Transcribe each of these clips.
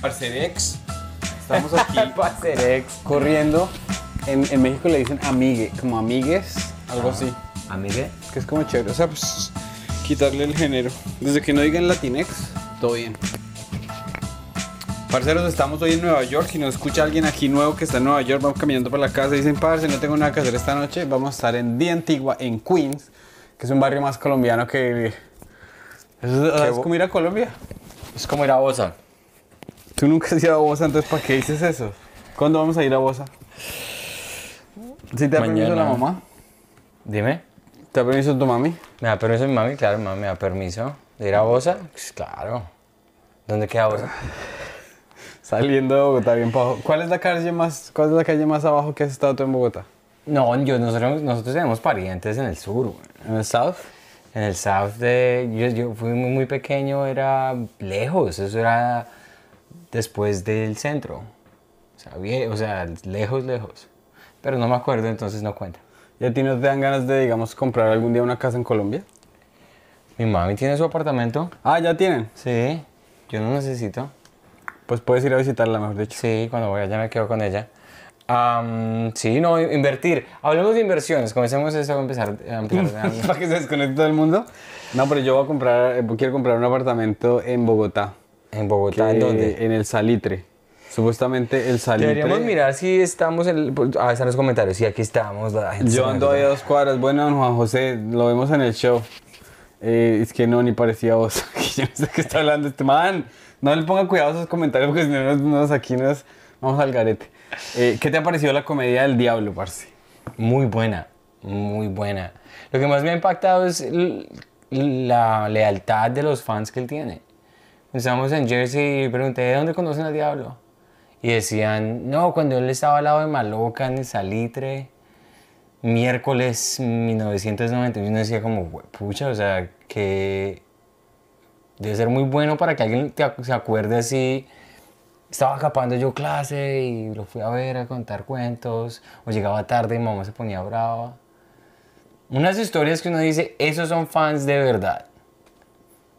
Parcerex. Estamos aquí Parcerex. corriendo. En, en México le dicen amigue, como amigues, algo así. Amigue. Que es como chévere. O sea, pues quitarle el género. Desde que no digan Latinex, todo bien. Parceros, estamos hoy en Nueva York y nos escucha alguien aquí nuevo que está en Nueva York. Vamos caminando por la casa y dicen, parce, no tengo nada que hacer esta noche. Vamos a estar en Día Antigua, en Queens, que es un barrio más colombiano que... ¿Es, es como ir a Colombia? Es como ir a Bosa. Tú nunca has ido a Bosa, entonces ¿para qué dices eso? ¿Cuándo vamos a ir a Bosa? ¿Sí te da permiso Mañana. la mamá? Dime. ¿Te da permiso tu mami? ¿Me da permiso mi mami? Claro, mi mami me da permiso. ¿De ir a Bosa? Pues claro. ¿Dónde queda Bosa? Saliendo de Bogotá bien para abajo. ¿Cuál es la calle más, cuál es la calle más abajo que has estado tú en Bogotá? No, yo, nosotros, nosotros tenemos parientes en el sur. ¿En el South? En el south de... Yo, yo fui muy, muy pequeño, era lejos. Eso era después del centro. O sea, bien- o sea, lejos, lejos. Pero no me acuerdo, entonces no cuenta. ¿Y a ti no te dan ganas de, digamos, comprar algún día una casa en Colombia? Mi mami tiene su apartamento. Ah, ya tienen. Sí, yo no necesito. Pues puedes ir a visitarla, mejor dicho. Sí, cuando voy allá me quedo con ella. Sí, no, invertir. Hablemos de inversiones. Comencemos eso a empezar. A empezar ¿Para que se desconecte todo el mundo? No, pero yo voy a comprar, eh, quiero comprar un apartamento en Bogotá. En Bogotá, ¿en dónde? En el Salitre. Supuestamente el Salitre. Deberíamos mirar si estamos en el... pues, Ah, están los comentarios. Sí, aquí estamos. la gente Yo ando ahí a dos cuadras. Bueno, don Juan José, lo vemos en el show. Eh, es que no, ni parecía vos. Yo no sé qué está hablando este man. No le ponga cuidado a esos comentarios porque si no, nos, nos- aquí nos vamos al garete. Eh, ¿Qué te ha parecido la comedia del diablo, parce? Muy buena, muy buena. Lo que más me ha impactado es la lealtad de los fans que él tiene. Estábamos en Jersey y pregunté, ¿de dónde conocen al diablo? Y decían, no, cuando él estaba al lado de Maloca en el Salitre, miércoles 1990. Y uno decía como, "Hue- pucha, o sea, que debe ser muy bueno para que alguien se acuerde así. Estaba escapando yo clase y lo fui a ver a contar cuentos, o llegaba tarde y mamá se ponía brava. Unas historias que uno dice, esos son fans de verdad,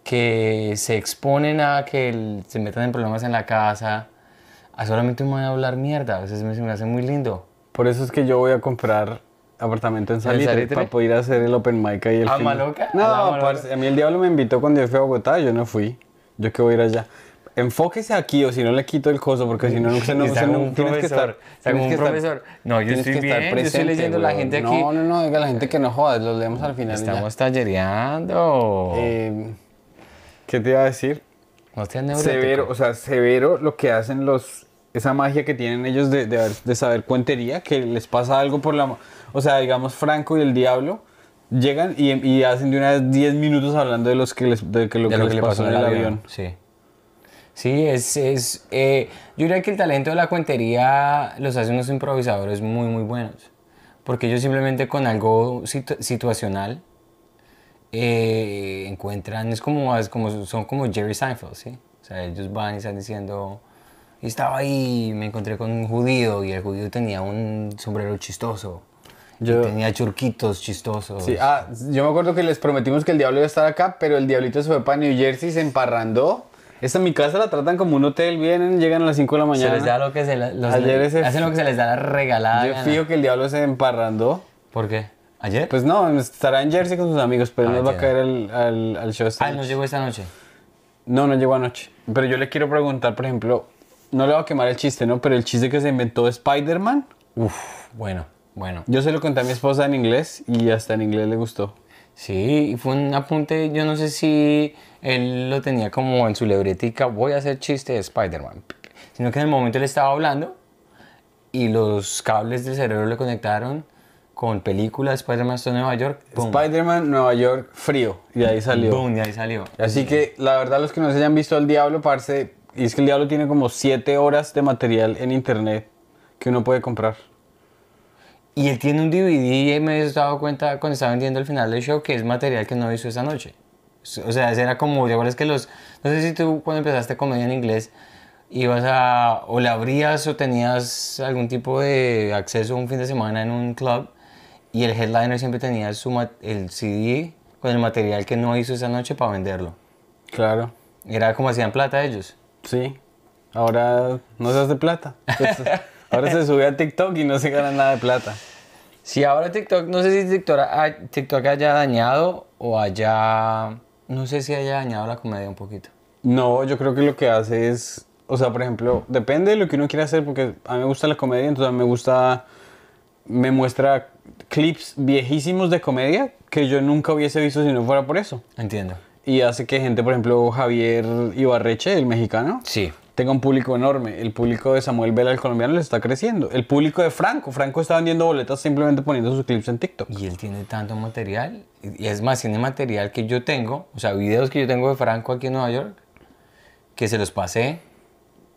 que se exponen a que el- se metan en problemas en la casa, a solamente un man a hablar mierda, a veces me, se me hace muy lindo. Por eso es que yo voy a comprar apartamento en Salitre, Salitre? para poder hacer el open mic ahí. El ¿A Maloca? ¿A la No, Maloca? parce, a mí el diablo me invitó cuando yo fui a Bogotá, yo no fui. Yo que voy a ir allá. Enfóquese aquí o si no le quito el coso porque si no, no, se no, se no- tienes que estar. tienes un que estar- profesor. No, yo estoy que estar bien, yo estoy leyendo la weón. gente aquí. No, no, no, diga la gente que no jodas, los leemos al final. ya. Estamos tallereando. Eh, ¿Qué te iba a decir? no. Severo, o sea, severo lo que hacen los. Esa magia que tienen ellos de, de, saber cuentería, que les pasa algo por la. O sea, digamos, Franco y el Diablo llegan y, y hacen de una vez 10 minutos hablando de, los que les, de que lo, de que lo les que pasó en el avión. Sí. Sí, es, es eh, yo diría que el talento de la cuentería los hace unos improvisadores muy, muy buenos. Porque ellos simplemente con algo situ- situacional eh, encuentran, es como, es como, son como Jerry Seinfeld, ¿sí? O sea, ellos van y están diciendo, estaba ahí, me encontré con un judío y el judío tenía un sombrero chistoso. Yo- tenía churquitos chistosos. Sí, ah, yo me acuerdo que les prometimos que el Diablo iba a estar acá, pero el Diablito se fue para New Jersey, se emparrandó. Esta mi casa la tratan como un hotel, vienen, llegan a las 5 de la se mañana. les da lo que se la- los- Ayer ese- hacen lo que se les da la regalada. Yo gana. fijo que el Diablo se emparrandó. ¿Por qué? ¿Ayer? Pues no, estará en Jersey con sus amigos, pero Ah, no va a caer al, al, al show esta ah, no llegó esta noche. No, no llegó anoche. Pero yo le quiero preguntar, por ejemplo, no le voy a quemar el chiste, ¿no? Pero el chiste que se inventó Spider-Man, Uf, bueno, bueno. yo se lo conté a mi esposa en inglés y hasta en inglés le gustó. Sí, y fue un apunte, yo no sé si él lo tenía como en su libretica, voy a hacer chiste de Spider-Man. Sino que en el momento él estaba hablando y los cables del cerebro le conectaron con película de Spider-Man está en Nueva York. Spider-Man, Nueva York, frío. Y ahí salió. boom, y ahí salió. Así que la verdad los que no se hayan visto al Diablo, parce, y es que el Diablo tiene como 7 horas de material en internet que uno puede comprar. Y él tiene un DVD y me he dado cuenta cuando estaba vendiendo el final del show que es material que no hizo esa noche. O sea, era como, ¿te acuerdas que los... No sé si tú cuando empezaste comedia en inglés ibas a... o la abrías o tenías algún tipo de acceso un fin de semana en un club y el headliner siempre tenía su, el CD con el material que no hizo esa noche para venderlo. Claro. Era como hacían plata ellos. Sí. Ahora no se hace plata. Ahora se sube a TikTok y no se gana nada de plata. Si ahora TikTok, no sé si TikTok, ha- TikTok haya dañado o haya, no sé si haya dañado la comedia un poquito. No, yo creo que lo que hace es, o sea, por ejemplo, depende de lo que uno quiera hacer, porque a mí me gusta la comedia, entonces a mí me gusta, me muestra clips viejísimos de comedia que yo nunca hubiese visto si no fuera por eso. Entiendo. Y hace que gente, por ejemplo, Javier Ibarreche, el mexicano, Sí. tenga un público enorme. El público de Samuel Vela, el colombiano, le está creciendo. El público de Franco, Franco está vendiendo boletas simplemente poniendo sus clips en TikTok. Y él tiene tanto material, y es más, tiene material que yo tengo, o sea, videos que yo tengo de Franco aquí en Nueva York, que se los pasé,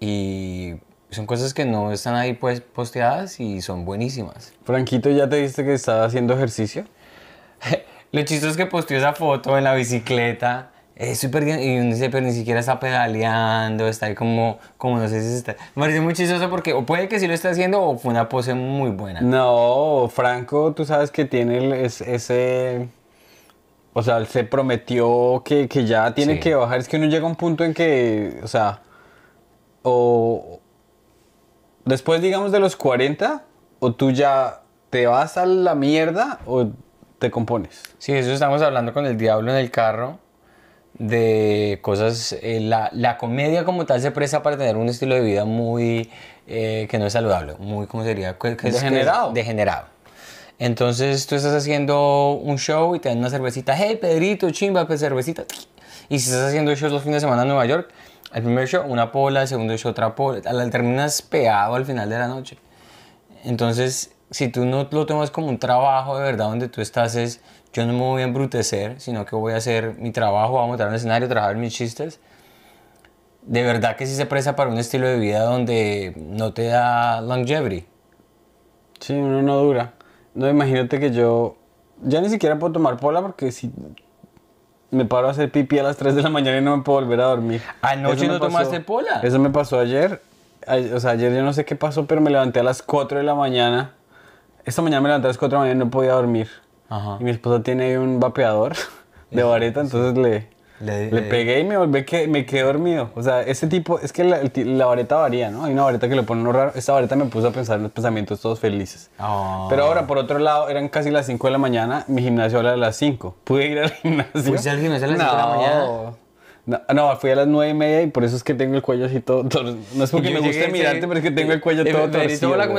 y son cosas que no están ahí pues posteadas y son buenísimas. Franquito, ¿ya te viste que estaba haciendo ejercicio? Lo chistoso es que posteó esa foto en la bicicleta. Es súper bien. Y uno dice, pero ni siquiera está pedaleando, está ahí como, como no sé si está. Me pareció muy chistoso porque, o puede que sí lo esté haciendo, o fue una pose muy buena. No, Franco, tú sabes que tiene el- es- ese... O sea, él se prometió que, que ya tiene Sí. que bajar. Es que uno llega a un punto en que, o sea, o después, digamos, de los 40, o tú ya te vas a la mierda o te compones. Sí, eso estamos hablando con el diablo en el carro. De cosas. eh, la, la comedia como tal se presta para tener un estilo de vida muy. eh, que no es saludable. Muy, ¿cómo sería? ¿Qué- qué es-? Degenerado. Degenerado. Entonces tú estás haciendo un show y te dan una cervecita. Hey, Pedrito, chimba, pues cervecita. Y si estás haciendo shows los fines de semana en Nueva York, el primer show una pola, el segundo show otra pola. Al- Terminas peado al final de la noche. Entonces, si tú no lo tomas como un trabajo de verdad donde tú estás es, yo no me voy a embrutecer, sino que voy a hacer mi trabajo, voy a montar un escenario, trabajar mis chistes, de verdad que sí se presta para un estilo de vida donde no te da longevity. Sí, uno no dura. No, imagínate que yo ya ni siquiera puedo tomar pola porque si me paro a hacer pipí a las 3 de la mañana y no me puedo volver a dormir. ¿Anoche no tomaste pola? Eso me pasó ayer. Ay- O sea, ayer yo no sé qué pasó, pero me levanté a las 4 de la mañana. Esta mañana me levanté a las 4 de la mañana y no podía dormir. Ajá. Y mi esposa tiene un vapeador de vareta, entonces le, Le- le le- pegué y me volví que me quedé dormido. O sea, ese tipo, es que la, el vareta varía, ¿no? Hay una vareta que le pone uno raro. Esta vareta me puso a pensar en los pensamientos todos felices. Ah. Pero ahora, por otro lado, eran casi las 5 de la mañana, mi gimnasio era a las 5. ¿Pude ir al gimnasio? ¿Fuiste al gimnasio a las 5 de la mañana? No, no, fui a las 9 y media y por eso es que tengo el cuello así todo... No es porque me guste mirarte, pero es que tengo el cuello Eh, todo torcido. hola, ¿cómo?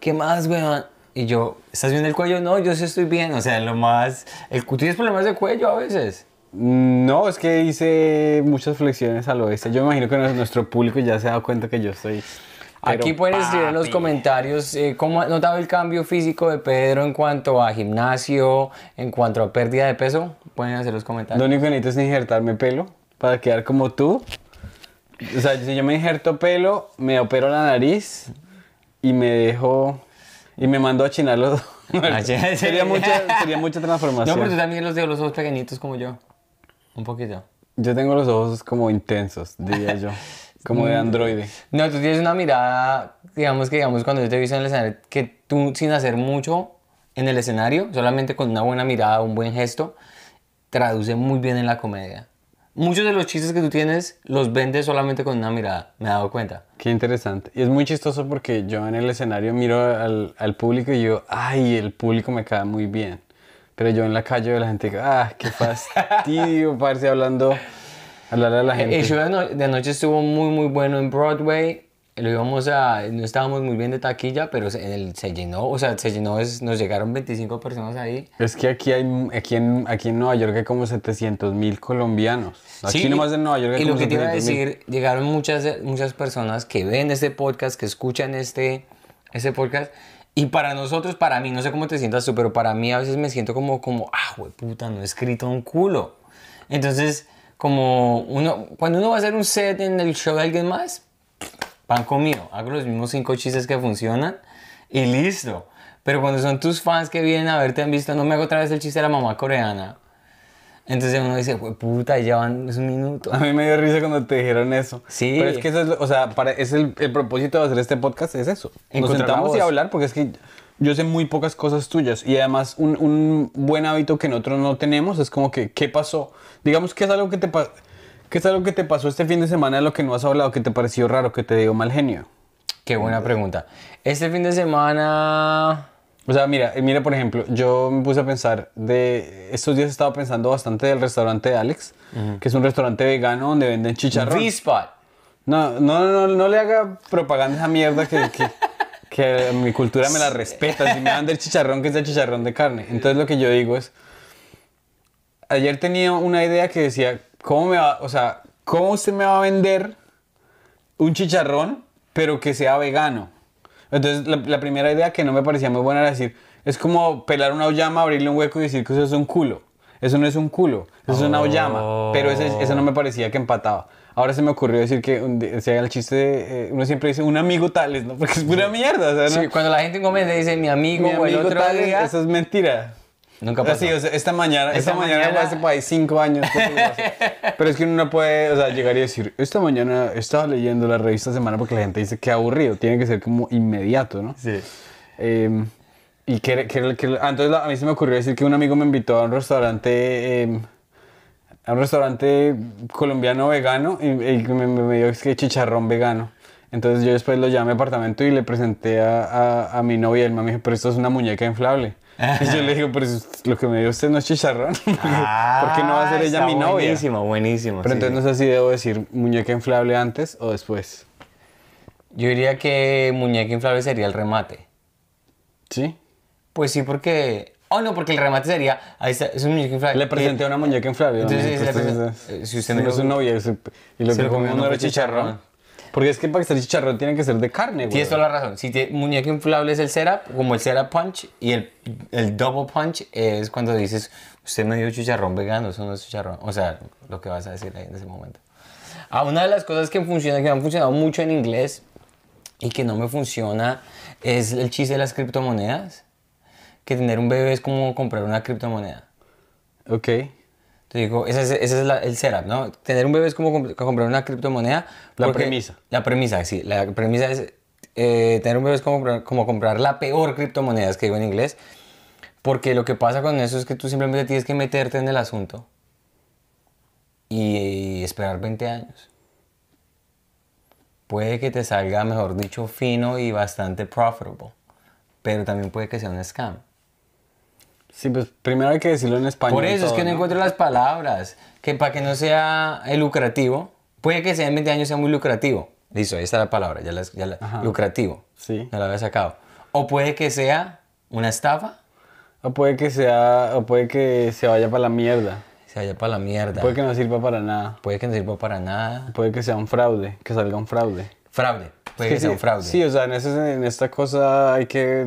¿Qué más, weón? Y yo, ¿estás bien del cuello? No, yo sí estoy bien. O sea, lo más... El, ¿tú ¿Tienes problemas de cuello a veces? No, es que hice muchas flexiones al oeste. Yo me imagino que nuestro público ya se ha dado cuenta que yo estoy... pero Aquí pueden escribir en los comentarios eh, cómo ha notado el cambio físico de Pedro en cuanto a gimnasio, en cuanto a pérdida de peso. Pueden hacer los Lo comentarios. único que necesito es injertarme pelo para quedar como tú. O sea, si yo me injerto pelo, me opero la nariz y me dejo... Y me mando a chinar los... Sí. sería, mucha, sería mucha No, transformación. pero tú también los de los ojos pequeñitos como yo. Un poquito. Yo tengo los ojos como intensos, diría yo. Como de androide. No, tú tienes una mirada, digamos que digamos cuando yo te he visto en el escenario, que tú sin hacer mucho en el escenario, solamente con una buena mirada, un buen gesto, traduce muy bien en la comedia. Muchos de los chistes que tú tienes los vendes solamente con una mirada, me he dado cuenta. Qué interesante. Y es muy chistoso porque yo en el escenario miro al, al público y yo, ay, el público me cae muy bien. Pero yo en la calle veo a la gente, ah, qué fastidio, parce, hablando, hablarle a la gente. El show de, ano- de anoche estuvo muy, muy bueno en Broadway. Lo íbamos a, no estábamos muy bien de taquilla, pero en el- se llenó, o sea, se llenó, es- nos llegaron 25 personas ahí. Es que aquí hay, aquí en, aquí en Nueva York hay como 700 mil colombianos. Aquí Sí, nomás en Nueva York hay Y lo como que te iba a 700,000. decir, llegaron muchas, muchas personas que ven este podcast, que escuchan este, este podcast. Y para nosotros, para mí, no sé cómo te sientas tú, pero para mí a veces me siento como, como ah, güey, puta, no he escrito un culo. Entonces, como uno, cuando uno va a hacer un set en el show de alguien más, pan comido, hago los mismos cinco chistes que funcionan y listo. Pero cuando son tus fans que vienen a verte, han visto, no me hago otra vez el chiste de la mamá coreana. Entonces uno dice, "Jue puta, ya van es un minuto. A mí me dio risa cuando te dijeron eso. Sí. Pero es que eso es, o sea, para, es el, el propósito de hacer este podcast es eso. Nos sentamos y hablar porque es que yo sé muy pocas cosas tuyas. Y además un, un buen hábito que nosotros no tenemos es como que, ¿qué pasó? Digamos que es algo que te pa- ¿Qué es algo que te pasó este fin de semana de lo que no has hablado, que te pareció raro, que te dio mal genio? Qué buena pregunta. Este fin de semana... O sea, mira, eh, mira, por ejemplo, yo me puse a pensar de... Estos días he estado pensando bastante del restaurante de Alex, que es un restaurante vegano donde venden chicharrón. V-Spot. No, no, no, no le haga propaganda a esa mierda que, que, que mi cultura me la respeta. Si me dan del chicharrón, que es el chicharrón de carne. Entonces lo que yo digo es... Ayer tenía una idea que decía, ¿cómo me va, o sea, cómo usted me va a vender un chicharrón, pero que sea vegano? Entonces la, la primera idea que no me parecía muy buena era decir, es como pelar una oyama, abrirle un hueco y decir que eso es un culo. Eso no es un culo, eso es una oyama. Pero ese, eso no me parecía que empataba. Ahora se me ocurrió decir que, o sea, el chiste, de, eh, uno siempre dice un amigo tales, ¿no? Porque es pura mierda, o sea, ¿no? Sí, cuando la gente comenta dice mi amigo, Mi o el otro tales, día. eso es mentira. Nunca pasó. sí, o sea, esta mañana, esta, Esta mañana, mañana- hace por ahí cinco años. Pero es que uno no puede, o sea, llegar y decir, esta mañana estaba leyendo la revista Semana porque la gente dice que aburrido, tiene que ser como inmediato, ¿no? Sí. Eh, y que, que- que- ah, entonces a mí se me ocurrió decir que un amigo me invitó a un restaurante, eh, a un restaurante colombiano vegano y, y me, me dio es que chicharrón vegano. Entonces yo después lo llamé a apartamento y le presenté a, a, a mi novia y él me dijo, pero esto es una muñeca inflable. Y yo le digo, pero es- lo que me dio usted no es chicharrón. ¿Por qué no va a ser ella mi novia? Buenísimo, buenísimo. Pero sí. entonces no sé si debo decir muñeca inflable antes o después. Yo diría que muñeca inflable sería el remate. ¿Sí? Pues sí, porque. Oh, no, porque el remate sería. Ahí está, es un muñeca inflable. Le presenté Eh, una muñeca inflable. entonces, ¿no? Entonces, presentó- eh, si usted no es su novia y lo que comió no era chicharrón. chicharrón. Porque es que para que sea chicharrón tiene que ser de carne, güey. Tienes toda la razón. Si tiene muñeca inflable es el setup, como el setup punch, y el, el double punch es cuando dices, usted me dio chicharrón vegano, eso no es chicharrón. O sea, lo que vas a decir ahí en ese momento. Ah, una de las cosas que funciona, que me han funcionado mucho en inglés y que no me funciona es el chiste de las criptomonedas. Que tener un bebé es como comprar una criptomoneda. Ok. Te digo, ese es, ese es la- el setup, ¿no? Tener un bebé es como comp- comprar una criptomoneda. La premisa. La premisa, sí. La premisa es, eh, tener un bebé es como como comprar la peor criptomoneda, es que digo en inglés. Porque lo que pasa con eso es que tú simplemente tienes que meterte en el asunto y, esperar 20 años. Puede que te salga, mejor dicho, fino y bastante profitable. Pero también puede que sea un scam. Sí, pues primero hay que decirlo en español. Por eso es todo, que no, encuentro las palabras. Que para que no sea lucrativo, puede que sea en 20 años sea muy lucrativo. Listo, ahí está la palabra, ya la, ya la- Ajá. lucrativo. Sí. No la había sacado. O puede que sea una estafa, O puede que sea, o puede que se vaya para la mierda. se vaya para la mierda. Puede que no sirva para nada. Puede que no sirva para nada. Puede que sea un fraude, que salga un fraude. Fraude. Puede Es que sea sí, un fraude. Sí, o sea, en, ese- en esta cosa hay que,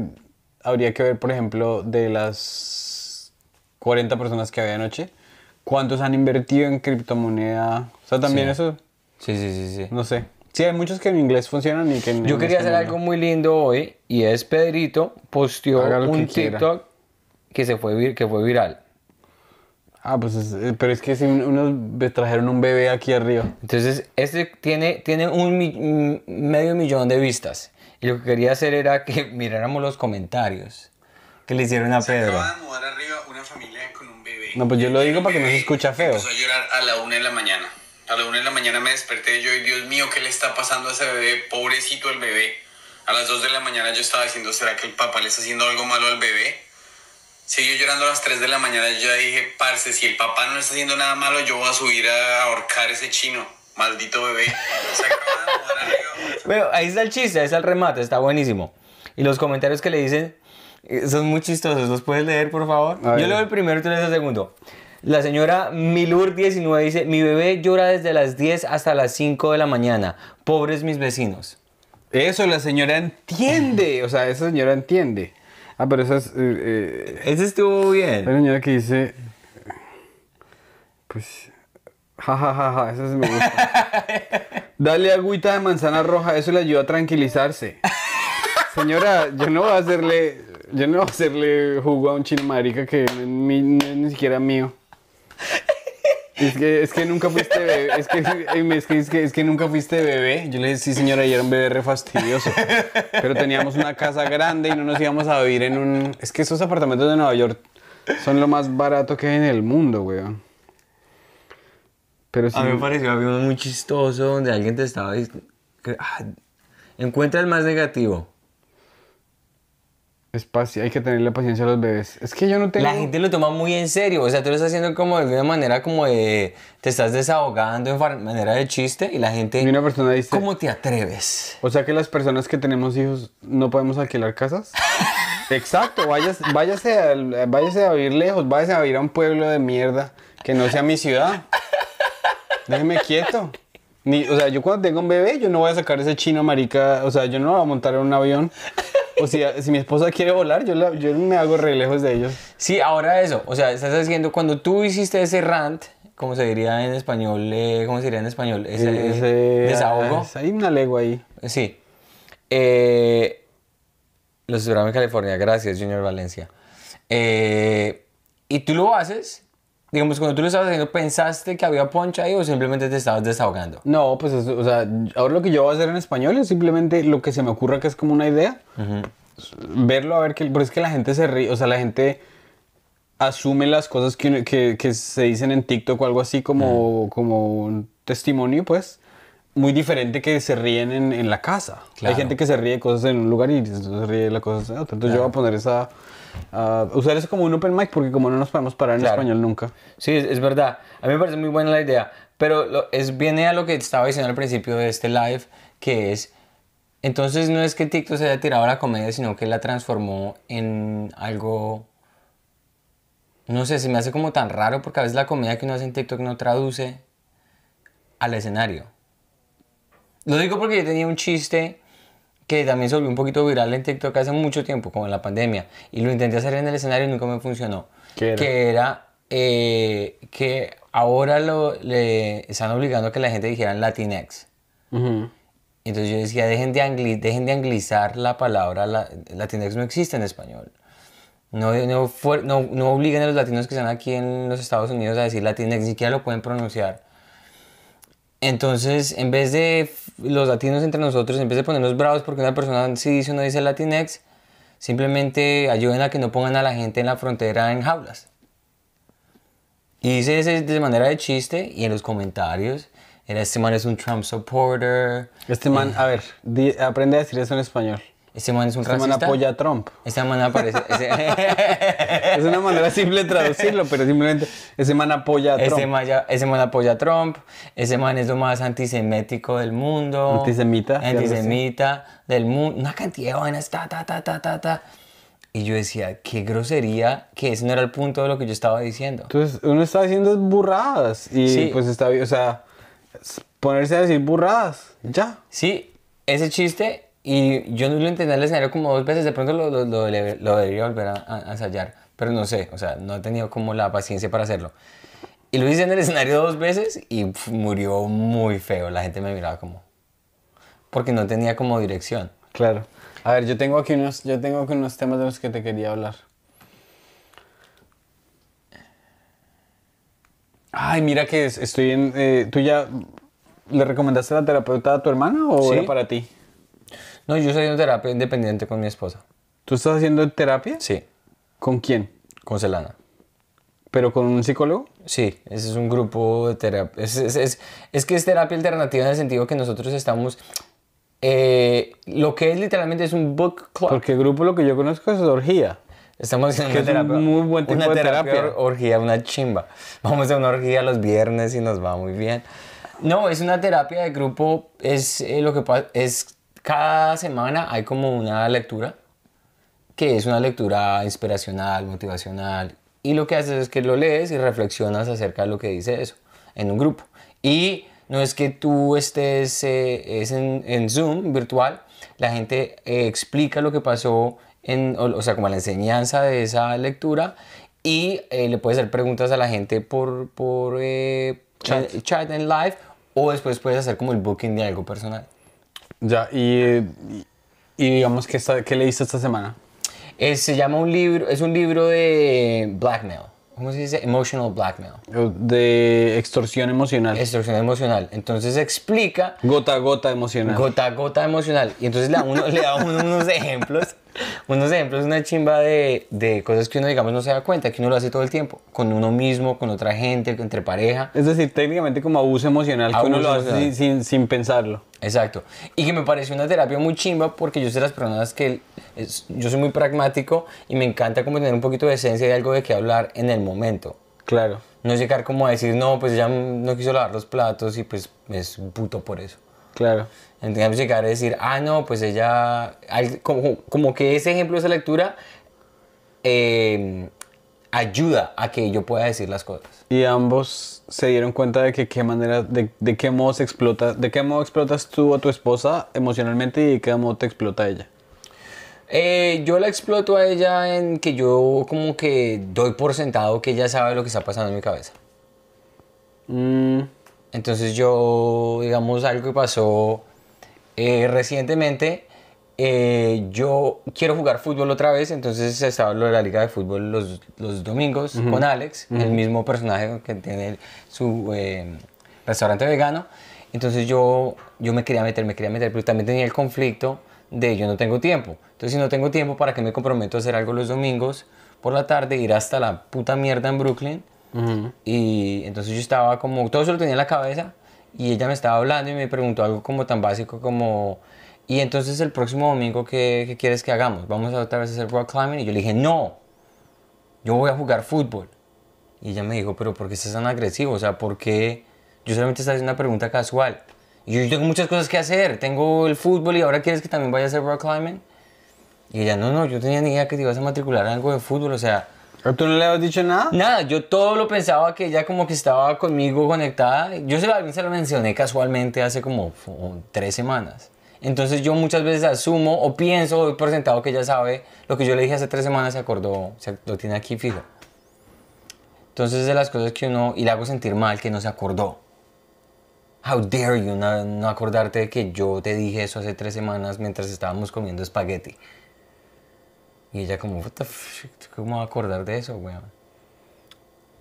habría que ver, por ejemplo, de las 40 personas que había anoche, cuántos han invertido en criptomoneda. O sea, también Sí. eso, sí, sí, sí. sí. no sé. Sí, hay muchos que en inglés funcionan y que en Yo quería hacer algo muy lindo hoy y es Pedrito posteó que un quiera. TikTok que, se fue, que fue viral. Ah, pues, es- eh, pero es que si unos me trajeron un bebé aquí arriba. Entonces, este tiene, tiene un mi- medio millón de vistas. Y lo que quería hacer era que miráramos los comentarios que le hicieron a Pedro. Acaba de mudar arriba una familia con un bebé. No, pues yo lo digo para que no se escucha feo. Empezó a llorar a la una de la mañana. A la una de la mañana me desperté yo y Dios mío, ¿qué le está pasando a ese bebé? Pobrecito el bebé. A las dos de la mañana yo estaba diciendo, ¿será que el papá le está haciendo algo malo al bebé? Siguió llorando a las 3 de la mañana. Yo ya dije, parce, si el papá no está haciendo nada malo, yo voy a subir a ahorcar ese chino. Maldito bebé. Se de. Bueno, ahí está el chiste, ahí está el remate, está buenísimo. Y los comentarios que le dicen eh, son muy chistosos. ¿Los puedes leer, por favor? Yo leo el primero y tú lees el segundo. La señora Milur19 dice, mi bebé llora desde las 10 hasta las 5 de la mañana. Pobres mis vecinos. Eso, la señora entiende. O sea, esa señora entiende. Ah, pero esa es... eh, eh, Ese estuvo Hay bien. una señora que dice, pues, ja, ja, ja, ja, esa me gusta. Dale agüita de manzana roja, eso le ayuda a tranquilizarse. Señora, yo no voy a hacerle, yo no voy a hacerle jugo a un chino marica que no es ni siquiera mío. Es que, es que nunca fuiste bebé, es que, es, que, es, que, es que nunca fuiste bebé. Yo le dije, sí señora, y era un bebé re fastidioso. Pero teníamos una casa grande y no nos íbamos a vivir en un... Es que esos apartamentos de Nueva York son lo más barato que hay en el mundo, weón. Pero sí, A mí me pareció algo muy chistoso donde alguien te estaba diciendo... ah, encuentra el más negativo. Es paci- hay que tenerle paciencia a los bebés. Es que yo no tengo... La gente lo toma muy en serio, o sea, tú lo estás haciendo como de alguna manera como de... Te estás desahogando en manera de chiste y la gente... Y una persona dice... ¿Cómo te atreves? O sea que las personas que tenemos hijos no podemos alquilar casas. Exacto, váyase, váyase, al- váyase a vivir lejos, váyase a vivir a un pueblo de mierda que no sea mi ciudad. Déjeme quieto. Ni, o sea, yo cuando tenga un bebé, yo no voy a sacar ese chino marica, o sea, yo no voy a montar en un avión. O sea, si mi esposa quiere volar, yo, la- yo me hago re lejos de ellos. Sí, ahora eso, o sea, estás haciendo, cuando tú hiciste ese rant, como se diría en español, eh, ¿cómo se diría en español? Ese, Ese- desahogo. ah, Hay una legua ahí. Sí. Eh, los de California, gracias, Junior Valencia. Eh, y tú lo haces, digamos, cuando tú lo estabas haciendo, ¿pensaste que había poncha ahí o simplemente te estabas desahogando? No, pues, es- o sea, ahora lo que yo voy a hacer en español es simplemente lo que se me ocurra que es como una idea. Verlo, a ver qué. Pero es que la gente se ríe, o sea, la gente asume las cosas que, que, que se dicen en TikTok o algo así como, como un testimonio, pues. Muy diferente que se ríen en, en la casa. Claro. Hay gente que se ríe de cosas en un lugar y se ríe de las cosas en otro. Entonces yo voy a poner esa. A usar eso como un open mic porque como no nos podemos parar en Claro. español nunca. Sí, es, es verdad. A mí me parece muy buena la idea. Pero lo- es, viene a lo que estaba diciendo al principio de este live, que es, entonces no es que TikTok se haya tirado a la comedia, sino que la transformó en algo, no sé, se me hace como tan raro porque a veces la comedia que uno hace en TikTok no traduce al escenario. Lo digo porque yo tenía un chiste que también se volvió un poquito viral en TikTok hace mucho tiempo, como en la pandemia, y lo intenté hacer en el escenario y nunca me funcionó. ¿Qué era? Que era eh, que ahora lo, le están obligando a que la gente dijera Latinx. Ujú. Entonces yo decía, dejen de, angli- dejen de anglizar la palabra, la, Latinx no existe en español. No, no, no, no obliguen a los latinos que están aquí en los Estados Unidos a decir Latinx, ni siquiera lo pueden pronunciar. Entonces, en vez de los latinos entre nosotros, en vez de ponernos bravos porque una persona sí dice o no dice Latinx, simplemente ayuden a que no pongan a la gente en la frontera en jaulas. Y hice ese de manera de chiste y en los comentarios era este man es un Trump supporter, Este man, a ver, di- aprende a decir eso en español. Este man es un Este man racista. apoya a Trump. Este man aparece. ese- Es una manera simple de traducirlo, pero simplemente ese man apoya a Trump. Ese man, ya- ese man apoya a Trump, ese man es lo más antisemético del mundo. Antisemita. Antisemita del mundo. Una cantidad de vainas, ta, ta, ta, ta, ta, ta. Y yo decía, qué grosería, que ese no era el punto de lo que yo estaba diciendo. Entonces, uno está haciendo burradas y Sí. pues está bien, o sea, ponerse a decir burradas, ya. Sí, ese chiste, y yo no lo entendí en el escenario como dos veces, de pronto lo, lo, lo debe- lo debería volver a, ensayar, pero no sé, o sea, no he tenido como la paciencia para hacerlo. Y lo hice en el escenario dos veces y pf, murió muy feo, la gente me miraba como... Porque no tenía como dirección. Claro. A ver, yo tengo aquí unos, yo tengo aquí unos temas de los que te quería hablar. Ay, mira que es- estoy en, eh, ¿tú ya le recomendaste a la terapeuta a tu hermana o Sí. era para ti? No, yo soy en terapia independiente con mi esposa. ¿Tú estás haciendo terapia? Sí, ¿Con quién? con Celana. ¿Pero con un psicólogo? Sí, ese es un grupo de terapia. Es, es- es- es que es terapia alternativa en el sentido que nosotros estamos... eh, lo que es literalmente es un book club. Porque el grupo lo que yo conozco es orgía. Estamos haciendo Que una es un terapia. muy buen tipo una de terapia. terapia. or- orgía, una chimba. Vamos a una orgía los viernes y nos va muy bien. No, es una terapia de grupo. Es eh, lo que pasa. Es cada semana hay como una lectura que es una lectura inspiracional, motivacional. Y lo que haces es que lo lees y reflexionas acerca de lo que dice eso en un grupo. Y no es que tú estés eh, es en, en Zoom virtual, la gente eh, explica lo que pasó, en, o, o sea, como la enseñanza de esa lectura y eh, le puedes hacer preguntas a la gente por, por eh, Chat. en- chat en live o después puedes hacer como el booking de algo personal. Ya, y, y, digamos, ¿qué, está- ¿qué leíste esta semana? Eh, se llama un libro, es un libro de blackmail. ¿Cómo se dice? Emotional blackmail. De extorsión emocional. Extorsión emocional. Entonces explica Gota a gota emocional. gota a gota emocional. Y entonces le da, uno, le da uno unos ejemplos Unos ejemplos, una chimba de, de cosas que uno, digamos, no se da cuenta, que uno lo hace todo el tiempo, con uno mismo, con otra gente, entre pareja. Es decir, técnicamente como abuso emocional, que uno lo hace sin, sin, sin pensarlo. Exacto. Y que me pareció una terapia muy chimba porque yo soy de las personas que es- yo soy muy pragmático y me encanta como tener un poquito de esencia y algo de qué hablar en el momento. Claro. No llegar como a decir, no, pues ella no quiso lavar los platos y pues es puto por eso. Claro. Entonces llegar a decir, ah, no, pues ella, como, como que ese ejemplo, esa lectura, eh, ayuda a que yo pueda decir las cosas. Y ambos se dieron cuenta de que qué manera, de, de qué modo se explota, de qué modo explotas tú a tu esposa emocionalmente y de qué modo te explota ella. Eh, yo la exploto a ella en que yo como que doy por sentado que ella sabe lo que está pasando en mi cabeza. Mm, Entonces yo, digamos, algo que pasó eh, recientemente, eh, yo quiero jugar fútbol otra vez, entonces estaba lo de la liga de fútbol los, los domingos con Alex, el mismo personaje que tiene su eh, restaurante vegano. Entonces yo, yo me quería meter, me quería meter, pero también tenía el conflicto de yo no tengo tiempo. Entonces si no tengo tiempo, ¿para qué me comprometo a hacer algo los domingos por la tarde, ir hasta la puta mierda en Brooklyn? Y entonces yo estaba como, todo eso lo tenía en la cabeza y ella me estaba hablando y me preguntó algo como tan básico como, y entonces el próximo domingo, ¿qué, qué quieres que hagamos? ¿Vamos a otra vez a hacer rock climbing? Y yo le dije, no, yo voy a jugar fútbol. Y ella me dijo, pero ¿por qué estás tan agresivo? O sea, ¿por qué? Yo solamente estaba haciendo una pregunta casual. Y yo, yo tengo muchas cosas que hacer, tengo el fútbol y ahora quieres que también vaya a hacer rock climbing. Y ella, no, no, yo tenía ni idea que te ibas a matricular en algo de fútbol, o sea... ¿Tú no le has dicho nada? Nada, yo todo lo pensaba que ella como que estaba conmigo conectada. Yo se lo, se lo mencioné casualmente hace como tres semanas. Entonces yo muchas veces asumo o pienso, doy por sentado que ella sabe lo que yo le dije hace tres semanas, se acordó, se, lo tiene aquí fijo. Entonces de las cosas que uno, y le hago sentir mal que no se acordó. How dare you no, no acordarte de que yo te dije eso hace tres semanas mientras estábamos comiendo espagueti. Y ella como, what the ¿cómo va a acordar de eso, weón?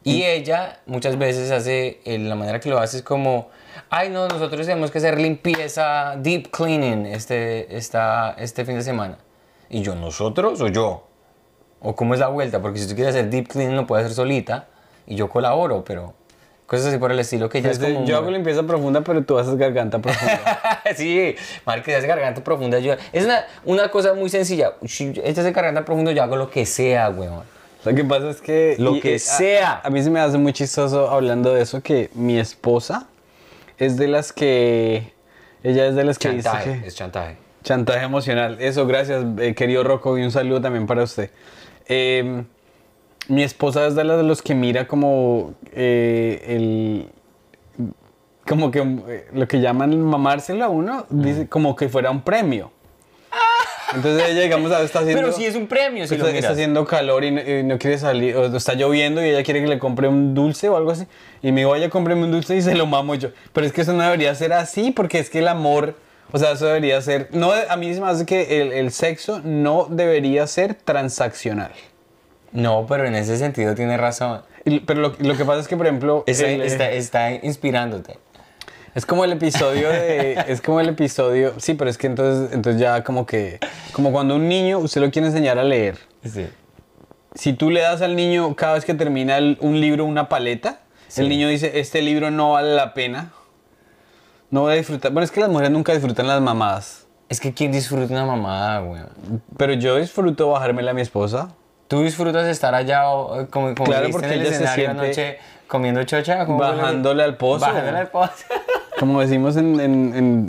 Y ella muchas veces hace, eh, la manera que lo hace es como, ay no, nosotros tenemos que hacer limpieza, deep cleaning este, esta, este fin de semana. Y yo, ¿nosotros o yo? ¿O cómo es la vuelta? Porque si tú quieres hacer deep cleaning lo puedes hacer solita y yo colaboro, pero cosas así por el estilo que ella es Este, como... yo hago limpieza profunda, pero tú haces garganta profunda. sí, Marque, hace garganta profunda. Yo, es una, una cosa muy sencilla. Si esta es garganta profunda, yo hago lo que sea, weón. Lo que pasa es que... Lo que a- sea. A, mí se me hace muy chistoso hablando de eso que mi esposa es de las que... Ella es de las que Chantaje, dice que... es chantaje. Chantaje emocional. Eso, gracias, eh, querido Rocco, y un saludo también para usted. Eh, mi esposa es de las de los que mira como eh, el... Como que eh, lo que llaman mamárselo a uno, dice como que fuera un premio. Entonces ella, digamos, a veces está haciendo... Pero si es un premio, si está, lo está haciendo calor y no, y no quiere salir, o está lloviendo y ella quiere que le compre un dulce o algo así. Y me digo, vaya, cómpreme un dulce y se lo mamo yo. Pero es que eso no debería ser así porque es que el amor, o sea, eso debería ser. No, a mí se me hace que el, el sexo no debería ser transaccional. No, pero en ese sentido tiene razón. Y- pero lo, lo que pasa es que, por ejemplo, Está, el- está, está inspirándote. es como el episodio de. es como el episodio. Sí, pero es que entonces, entonces ya como que. Como cuando un niño usted lo quiere enseñar a leer. Sí. si tú le das al niño cada vez que termina el- un libro una paleta, el niño dice, este libro no vale la pena. No voy a disfrutar. Bueno, es que las mujeres nunca disfrutan las mamadas. Es que ¿quién disfruta una mamada, weón? Pero yo disfruto bajármela a mi esposa. ¿Tú disfrutas estar allá o, eh, como, como Claro, porque en el ella se escenario siente- anoche comiendo chocha? ¿Cómo fue lo que- Bajándole al pozo. Bajándole al pozo. Como decimos en, en, en,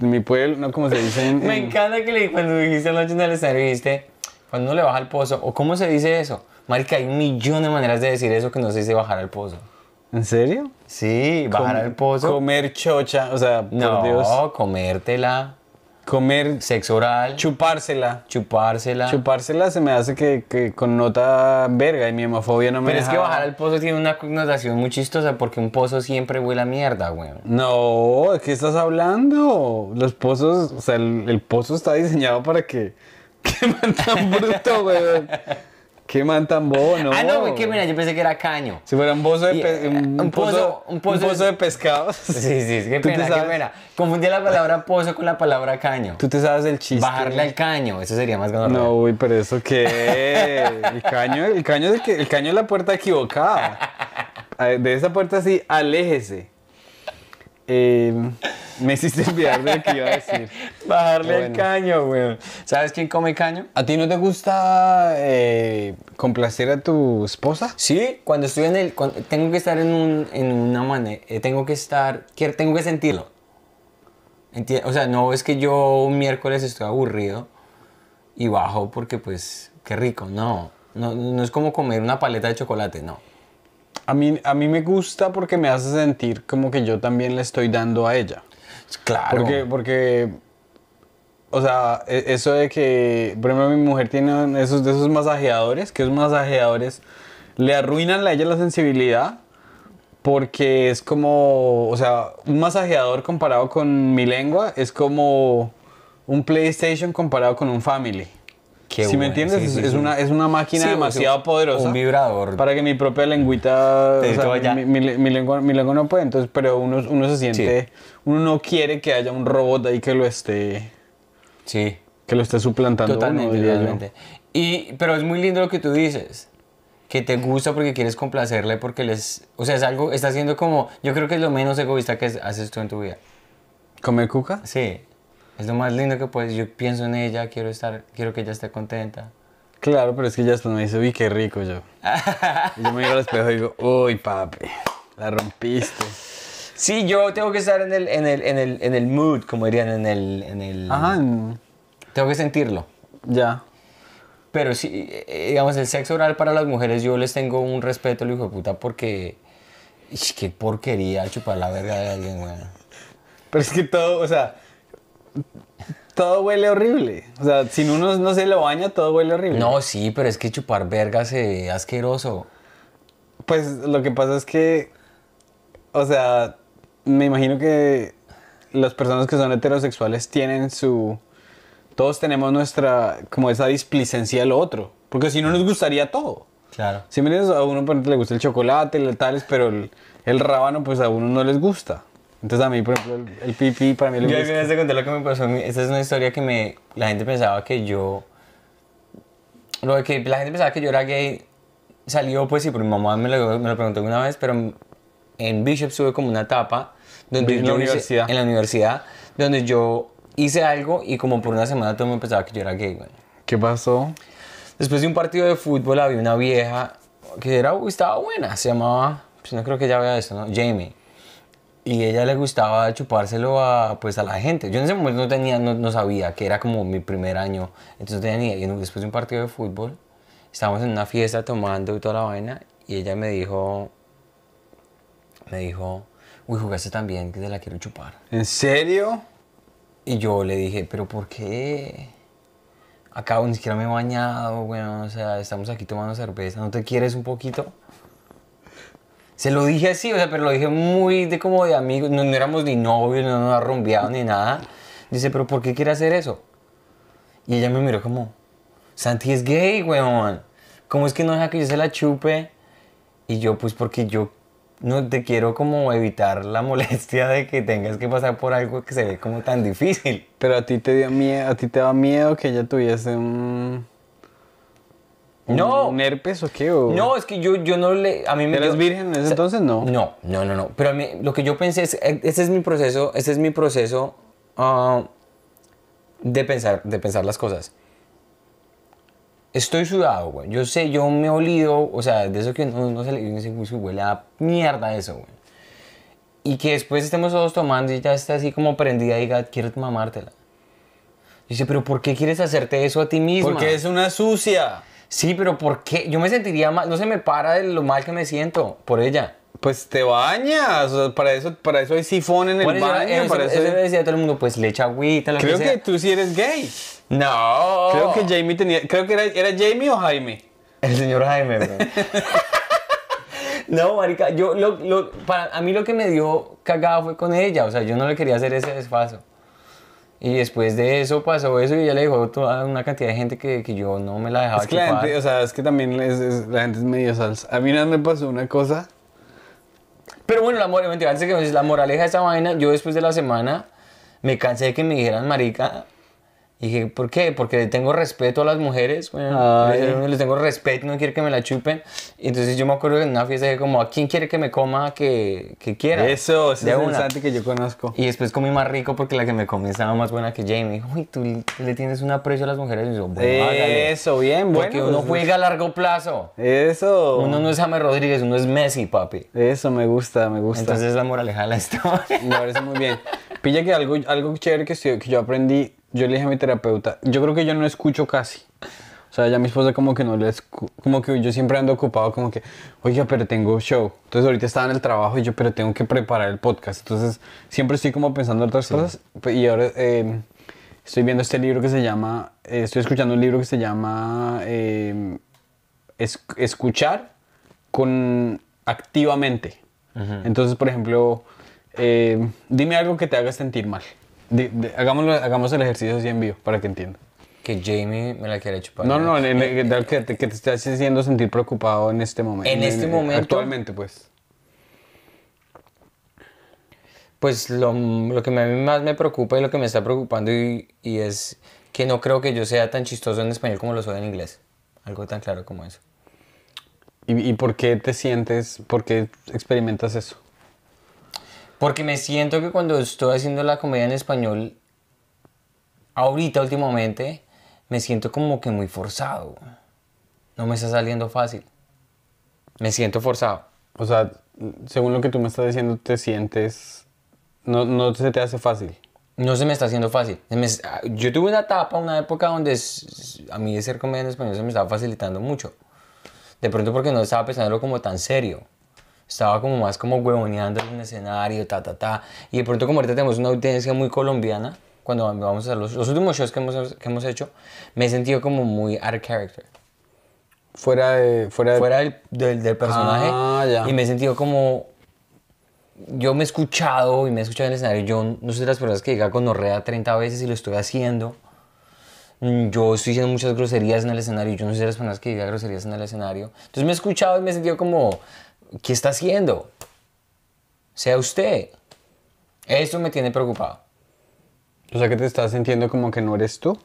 en mi pueblo, no como se dice en... Me en- encanta que le, cuando dijiste anoche en el escenario dijiste, cuando uno le baja al pozo, o cómo se dice eso. Marica, hay un millón de maneras de decir eso que no se dice bajar al pozo. ¿En serio? Sí, bajar Com- al pozo. Comer chocha, o sea, no, por Dios. comértela, Comer, sexo oral, chupársela. chupársela. Chupársela se me hace que, que connota verga y mi hemofobia no me Pero es que bajar al pozo tiene una connotación muy chistosa porque un pozo siempre huele a mierda, weón. No, ¿de qué estás hablando? Los pozos, o sea, el, el pozo está diseñado para que... ¡Qué man tan bruto, weón! Qué man tan bobo, ¿no? Ah, no, güey, que mira, yo pensé que era caño. Si fuera un pozo de, pe- eh, un, un pozo, pozo- un pozo pozo de- de pescados. Sí, sí, qué ¿Tú te pena, qué pena. Confundí la palabra pozo con la palabra caño. Tú te sabes el chiste. Bajarle al caño, eso sería más gonorrea. No, uy, pero eso qué. El caño, el caño es el que, el caño es la puerta equivocada. De esa puerta sí, aléjese. Eh, me hiciste olvidar de lo que iba a decir. Bajarle Bueno. al caño, güey. ¿Sabes quién come caño? ¿A ti no te gusta eh, complacer a tu esposa? Sí, cuando estoy en el... cuando- tengo que estar en, un, en una manera... tengo que estar... quiero- tengo que sentirlo. Enti- o sea, no es que yo un miércoles estoy aburrido y bajo porque pues... Qué rico, no. No, no es como comer una paleta de chocolate, no. A mí, a mí me gusta porque me hace sentir como que yo también le estoy dando a ella. Claro. Porque, porque, o sea, e- eso de que, por ejemplo, mi mujer tiene esos de esos masajeadores, que esos masajeadores le arruinan a ella la sensibilidad, porque es como, o sea, un masajeador comparado con mi lengua es como un PlayStation comparado con un Family. Qué si me bueno, entiendes, sí, es, sí, es sí. una, es una máquina demasiado poderosa. un vibrador. Para que mi propia lengüita, Te o sea, ya. mi, mi- mi lengua, mi lengua no puede, entonces, pero uno, uno se siente, uno no quiere que haya un robot ahí que lo esté, Sí. que lo esté suplantando. a uno, Totalmente, totalmente. Y, pero es muy lindo lo que tú dices. Que te gusta porque quieres complacerle, porque les... O sea, es algo... Está haciendo como... Yo creo que es lo menos egoísta que es- haces tú en tu vida. ¿Comer cuca? Sí. Es lo más lindo que puedes. Yo pienso en ella, quiero estar... Quiero que ella esté contenta. Claro, pero es que ya después me dice, uy, qué rico yo. y yo me miro al espejo y digo, uy, papi, la rompiste. Sí, yo tengo que estar en el, en el, en el, en el mood, como dirían, en el... En el Ajá, Tengo que sentirlo. ya. Pero sí, eh, digamos, el sexo oral para las mujeres, yo les tengo un respeto, el hijo de puta, porque... Qué porquería chupar la verga de alguien, güey. Pero es que todo, o sea, todo huele horrible. O sea, si uno no se lo baña, todo huele horrible. No, sí, pero es que chupar verga se ve asqueroso. Pues lo que pasa es que, o sea, me imagino que las personas que son heterosexuales tienen su... Todos tenemos nuestra, como esa displicencia de lo otro. Porque si no nos gustaría todo. Claro. Si me a uno por ejemplo, le gusta el chocolate, el tales, pero el, el rábano pues a uno no les gusta. Entonces a mí, por ejemplo, el, el pipí para mí le Yo alguna vez te conté lo que me pasó a mí. Esta es una historia que me... La gente pensaba que yo... Lo que la gente pensaba que yo era gay salió, pues sí, porque mi mamá me lo, me lo preguntó una vez, pero en Bishop tuve como una etapa donde En la yo hice- universidad. en la universidad, donde yo hice algo y como por una semana todo el mundo pensaba que yo era gay, güey. ¿Qué pasó? Después de un partido de fútbol había una vieja que era, estaba buena, se llamaba, pues no creo que ella vea eso, ¿no? Jamie. Y ella le gustaba chupárselo a, pues, a la gente. Yo en ese momento no tenía, no, no sabía que era como mi primer año. Entonces no tenía ni idea. Y después de un partido de fútbol, estábamos en una fiesta tomando y toda la vaina. Y ella me dijo, me dijo, uy, jugaste tan bien que te la quiero chupar. ¿En serio? Y yo le dije, pero ¿por qué? Acá ni siquiera me he bañado, weón. O sea, estamos aquí tomando cerveza. ¿No te quieres un poquito? Se lo dije así, o sea, pero lo dije muy de como de amigos. No, no éramos ni novios, no nos arrumbiado ni nada. Dice, pero ¿por qué quiere hacer eso? Y ella me miró como, Santi es gay, weón. ¿Cómo es que no deja que yo se la chupe? Y yo, pues porque yo no te quiero como evitar la molestia de que tengas que pasar por algo que se ve como tan difícil. Pero a ti te dio miedo, a ti te da miedo que ella tuviese un... No. ¿Un herpes o qué? O- No, es que yo, yo no le... A mí me ¿Eras yo- virgen en ese entonces? No. No, no, no, no. Pero a mí, lo que yo pensé es, ese es mi proceso, ese es mi proceso ah, de, pensar, de pensar las cosas. Estoy sudado, güey. Yo sé, yo me he olido, o sea, de eso que no, no se le dice, "Uy, sí, huele a mierda eso, güey. Y que después estemos todos tomando y ya está así como prendida y diga, quiero mamártela. Dice, pero ¿por qué quieres hacerte eso a ti misma? Porque es una sucia. Sí, pero ¿por qué? Yo me sentiría mal, no se me para de lo mal que me siento por ella. Pues te bañas. o sea, para, eso, para eso hay sifón en el Bueno, eso, baño. eso- para eso eso- le decía todo el mundo, pues le echa agüita, lo Creo que tú sí eres gay. No. Creo que Jamie tenía... Creo que era, ¿era Jamie o Jaime. El señor Jaime, bro. no, marica, yo, lo, lo- para, a mí lo que me dio cagada fue con ella, o sea, yo no le quería hacer ese desfaso. Y después de eso pasó eso y ya le dijo toda una cantidad de gente que, que yo no me la dejaba Es que la gente, o sea, es que también es- es- la gente es medio salsa. A mí vez me pasó una cosa. Pero bueno, la, antes que la moraleja de esa vaina, yo después de la semana me cansé de que me dijeran marica. Y dije, ¿por qué? Porque le tengo respeto a las mujeres. Bueno, les, les tengo respeto, no quiero que me la chupen. Y entonces yo me acuerdo que en una fiesta dije como, ¿a quién quiere que me coma que, que quiera? Eso, ese es el que yo conozco. Y después comí más rico porque la que me comí estaba más buena que Jamie. Uy, tú le tienes un aprecio a las mujeres. Y yo, bueno. Eso, bien, bueno. Porque uno pues, juega a largo plazo. Eso. Uno no es James Rodríguez, uno es Messi, papi. Eso me gusta, me gusta. Entonces la moraleja de la historia. Me parece muy bien. Pilla que algo, algo chévere que, que yo aprendí, yo le dije a mi terapeuta, yo creo que yo no escucho casi. O sea, ya mi esposa como que no le como que yo siempre ando ocupado, como que, oiga, pero tengo show. Entonces ahorita estaba en el trabajo y yo, pero tengo que preparar el podcast. Entonces siempre estoy como pensando en otras cosas. Y ahora eh, estoy viendo este libro que se llama, eh, estoy escuchando un libro que se llama eh, es- Escuchar con activamente. Entonces, por ejemplo, eh, dime algo que te haga sentir mal. Di- di- hagámoslo, hagamos el ejercicio así en vivo para que entienda. que Jamie me la quiere chupar. No, no, en el- en el que, te, que te esté haciendo sentir preocupado en este momento. En este momento. Actualmente, pues. Pues lo, lo que a mí más me preocupa y lo que me está preocupando y, y es que no creo que yo sea tan chistoso en español como lo soy en inglés. Algo tan claro como eso. ¿Y, y por qué te sientes, por qué experimentas eso? Porque me siento que cuando estoy haciendo la comedia en español, ahorita últimamente, me siento como que muy forzado. No me está saliendo fácil. Me siento forzado. O sea, según lo que tú me estás diciendo, te sientes... No, no se te hace fácil. No se me está haciendo fácil. Me- yo tuve una etapa, una época donde a mí ser comedia en español se me estaba facilitando mucho. De pronto porque no estaba pensándolo como tan serio. Estaba como más como huevoneando en un escenario, ta, ta, ta. Y de pronto como ahorita tenemos una audiencia muy colombiana, cuando vamos a hacer los, los últimos shows que hemos, que hemos hecho, me he sentido como muy out of character. Fuera de... Fuera de- Fuera del, del, del personaje. Ah, ya. Y me he sentido como... Yo me he escuchado y me he escuchado en el escenario. Yo no soy de las personas que diga gonorrea 30 veces y lo estoy haciendo. Mm, Yo estoy diciendo muchas groserías en el escenario. Yo no soy de las personas que diga groserías en el escenario. Entonces me he escuchado y me he sentido como... ¿Qué está haciendo? Sea usted. Eso me tiene preocupado. O sea, que te estás sintiendo como que no eres tú.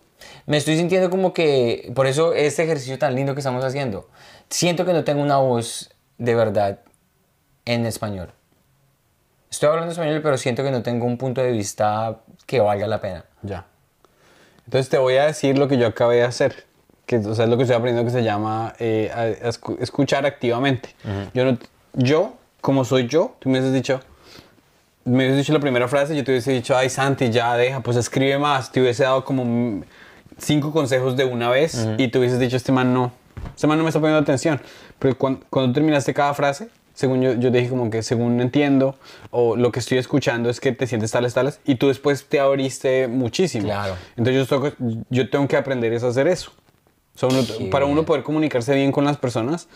Me estoy sintiendo como que, por eso este ejercicio tan lindo que estamos haciendo, siento que no tengo una voz de verdad en español. Estoy hablando español, pero siento que no tengo un punto de vista que valga la pena. Ya. Entonces te voy a decir lo que yo acabé de hacer. Que, o sea, es lo que estoy aprendiendo que se llama eh, a- a escu- escuchar activamente. yo, no, yo, como soy yo, tú me hubieses dicho, me hubieses dicho la primera frase, yo te hubiese dicho, ay Santi, ya deja, pues escribe más. Te hubiese dado como cinco consejos de una vez y te hubieses dicho, este man no, este man no me está poniendo atención. Pero cuando, cuando terminaste cada frase, según yo, yo te dije como que según entiendo o lo que estoy escuchando es que te sientes tales, tales y tú después te abriste muchísimo. Claro. Entonces yo tengo, yo tengo que aprender es a hacer eso. O sea, uno- Qué para uno poder comunicarse bien con las personas,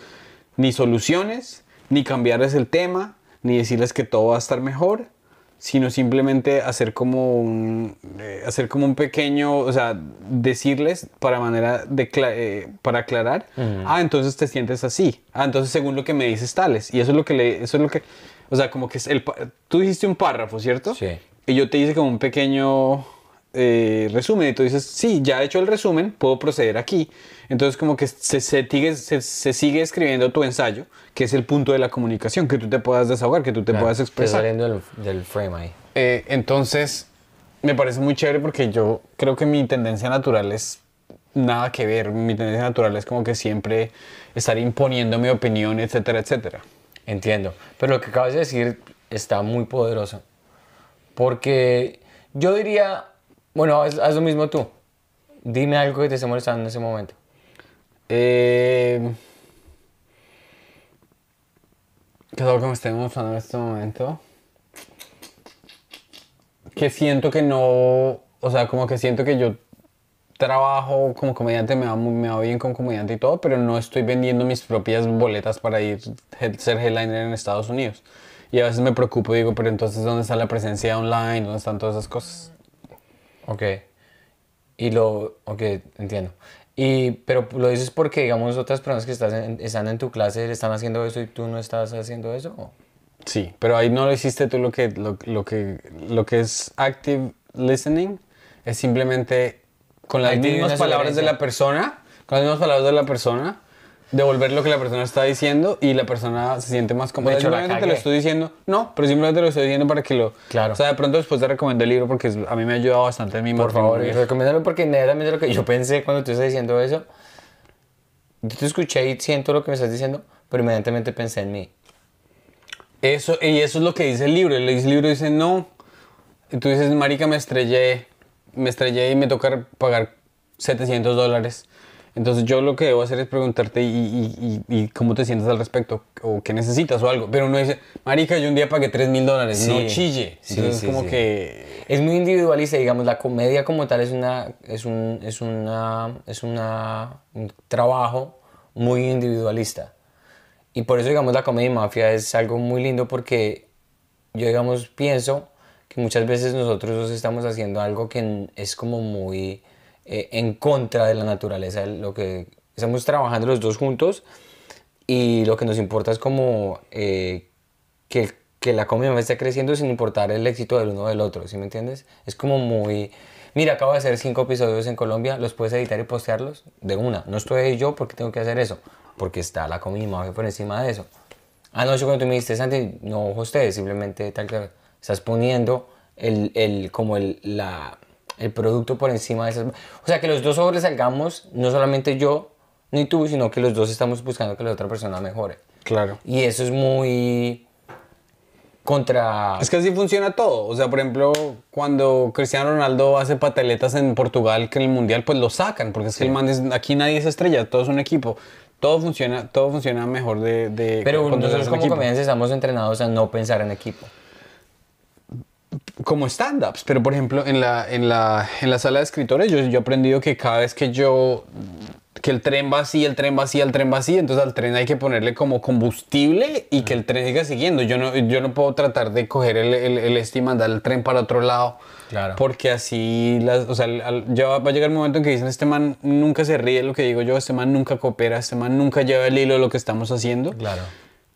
ni soluciones, ni cambiarles el tema, ni decirles que todo va a estar mejor, sino simplemente hacer como un, eh, hacer como un pequeño, o sea, decirles para manera de eh, para aclarar, ah, entonces te sientes así, ah, entonces según lo que me dices tales, y eso es lo que le, eso es lo que, o sea, como que es el, tú dijiste un párrafo, ¿cierto? Sí. Y yo te hice como un pequeño eh, resumen y tú dices, sí, ya he hecho el resumen, puedo proceder aquí. Entonces como que se, se, sigue, se, se sigue escribiendo tu ensayo, que es el punto de la comunicación, que tú te puedas desahogar, que tú te puedas Estoy expresar. saliendo del, del frame ahí. Eh, entonces, me parece muy chévere porque yo creo que mi tendencia natural es nada que ver. Mi tendencia natural es como que siempre estar imponiendo mi opinión, etcétera, etcétera. Entiendo. Pero lo que acabas de decir está muy poderoso. Porque yo diría, bueno, haz, haz lo mismo tú. Dime algo que te esté molestando en ese momento. Eh, ¿Qué es algo que me esté mostrando en este momento? Que siento que no, o sea, como que siento que yo trabajo como comediante, me va, me va bien como comediante y todo, pero no estoy vendiendo mis propias boletas para ir ser headliner en Estados Unidos. Y a veces me preocupo y digo, pero entonces ¿dónde está la presencia online? ¿Dónde están todas esas cosas? Ok. Y lo... Ok, entiendo. Y, pero lo dices porque, digamos, otras personas que estás en- están en tu clase están haciendo eso y tú no estás haciendo eso. ¿o? Sí, pero ahí no lo hiciste tú lo que, lo, lo que, lo que es active listening, es simplemente con las Ahí mismas palabras de la persona, con las mismas palabras de la persona, devolver lo que la persona está diciendo y la persona se siente más cómoda. De hecho, simplemente te lo estoy diciendo, no, pero simplemente te lo estoy diciendo para que lo... Claro. O sea, de pronto después te recomiendo el libro porque a mí me ha ayudado bastante en mi Por favor, matrimonio. recomiéndalo porque inmediatamente lo que yo pensé cuando tú estás diciendo eso, yo te escuché y siento lo que me estás diciendo, pero inmediatamente pensé en mí. Eso, y eso es lo que dice el libro. El libro dice, no. Y tú dices, marica, me estrellé, me estrellé y me toca pagar 700 dólares. Entonces yo lo que debo hacer es preguntarte y, y- y- y cómo te sientes al respecto, o qué necesitas o algo. Pero uno dice, marica, yo un día pagué 3 mil dólares, Sí. no chille. Sí, Entonces sí, como que... Es muy individualista, digamos, la comedia como tal es una es un es una es una un trabajo muy individualista. Y por eso digamos la comedia y mafia es algo muy lindo porque yo digamos pienso que muchas veces nosotros estamos haciendo algo que es como muy eh, en contra de la naturaleza, lo que estamos trabajando los dos juntos y lo que nos importa es como eh, que, que la comunidad esté creciendo sin importar el éxito del uno o del otro, ¿sí me entiendes? Es como muy... Mira, acabo de hacer cinco episodios en Colombia, ¿los puedes editar y postearlos? De una. No estoy yo porque tengo que hacer eso, porque está la comunidad por encima de eso. Anoche cuando tú me dijiste, Santi, no ustedes, simplemente tal que estás poniendo el, el, como el, la, el producto por encima de esas... O sea, que los dos sobresalgamos, no solamente yo ni tú, sino que los dos estamos buscando que la otra persona mejore. Claro. Y eso es muy contra... Es que así funciona todo. O sea, por ejemplo, cuando Cristiano Ronaldo hace pataletas en Portugal, que en el Mundial, pues lo sacan, porque es que el man es, aquí nadie es estrella, todo es un equipo. Todo funciona, todo funciona mejor de... de Pero nosotros como comediantes estamos entrenados a no pensar en equipo. Como stand-ups, pero por ejemplo en la, en la, en la sala de escritores yo, yo he aprendido que cada vez que yo, que el tren va así, el tren va así, el tren va así, entonces al tren hay que ponerle como combustible y que el tren siga siguiendo. Yo no, yo no puedo tratar de coger el, el, el este y mandar el tren para otro lado. Claro. Porque así, las, o sea, al- ya va, va a llegar el momento en que dicen, este man nunca se ríe de lo que digo yo, este man nunca coopera, este man nunca lleva el hilo de lo que estamos haciendo. Claro.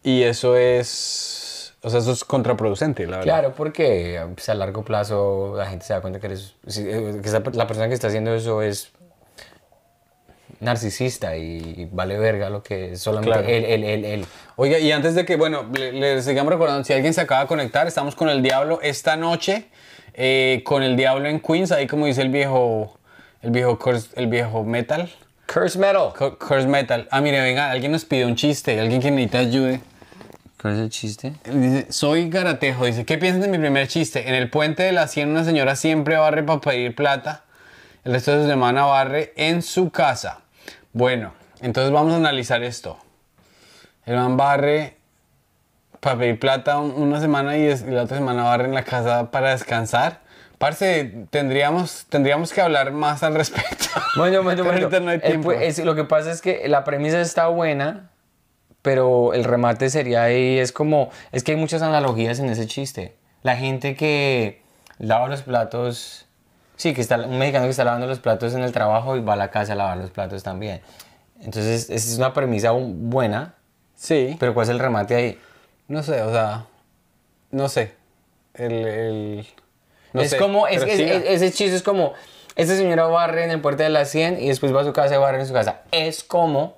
Y eso es, o sea, eso es contraproducente, la verdad. Claro, porque pues, a largo plazo la gente se da cuenta que eres... eh, que la persona que está haciendo eso es narcisista y vale verga lo que es solamente Claro. él, él, él, él. Oiga, y antes de que, bueno, le, le sigamos recordando, si alguien se acaba de conectar, estamos con el Diablo esta noche, eh, con el Diablo en Queens, ahí como dice el viejo, el viejo, curse- el viejo metal, Curse Metal. Cu- Curse Metal. Ah, mire, venga, alguien nos pidió un chiste, alguien que necesita ayude. ¿Cuál es el chiste? Dice, soy garatejo, dice, ¿qué piensas de mi primer chiste? En el puente de la 100 una señora siempre barre para pedir plata, el resto de su semana barre en su casa. Bueno, entonces vamos a analizar esto. El man barre para pedir plata un- una semana y, la otra semana barre en la casa para descansar. Parce, tendríamos, tendríamos que hablar más al respecto. Bueno, bueno, bueno. ahorita no hay El tiempo. pu- es- lo que pasa es que la premisa está buena, pero el remate sería ahí, es como, es que hay muchas analogías en ese chiste. La gente que lava los platos, sí, que está, un mexicano que está lavando los platos en el trabajo y va a la casa a lavar los platos también. Entonces, esa es una premisa bu- buena, Sí. pero ¿cuál es el remate ahí? No sé, o sea, no sé. El, el- no es sé, como, es, es- es- ese chiste es como, esta señora barre en el puerto de las 100 y después va a su casa y barre en su casa. Es como...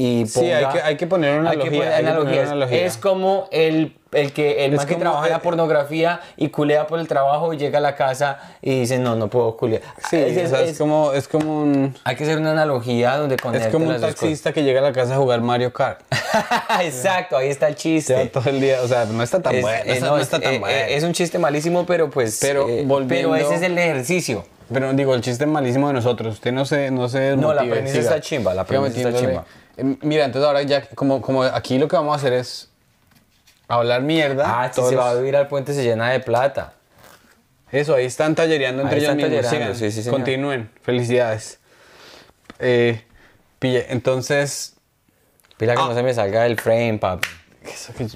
Y Sí, hay ponga- que- hay que poner una analogía, poner poner analogías. analogía. Es como el, el que, el Es man que trabaja en eh, la pornografía y culea por el trabajo y llega a la casa y dice, no, no puedo culear. Sí, Es- o es- sea, es, como, es como un... Hay que hacer una analogía donde Es como un taxista que llega a la casa a jugar Mario Kart. Exacto, ahí está el chiste. Ya todo el día, o sea, no está tan Es- bueno. no, no es- está tan eh, bueno. es un chiste malísimo, pero pues... Pero eh, volviendo- pero ese es el ejercicio. Pero digo, el chiste malísimo de nosotros. Usted no se, no se No, la premisa está chimba, la premisa está metiéndole. Eh, Mira, entonces ahora ya, como, como aquí lo que vamos a hacer es hablar mierda. Ah, si todos se va a vivir al puente se llena de plata. Eso, ahí están tallereando entre Ahí ellos están mismos. Sigan, sí, sí, continúen. Felicidades. Eh, pille, entonces... Pila que Ah. no se me salga del frame, papi. Eso que-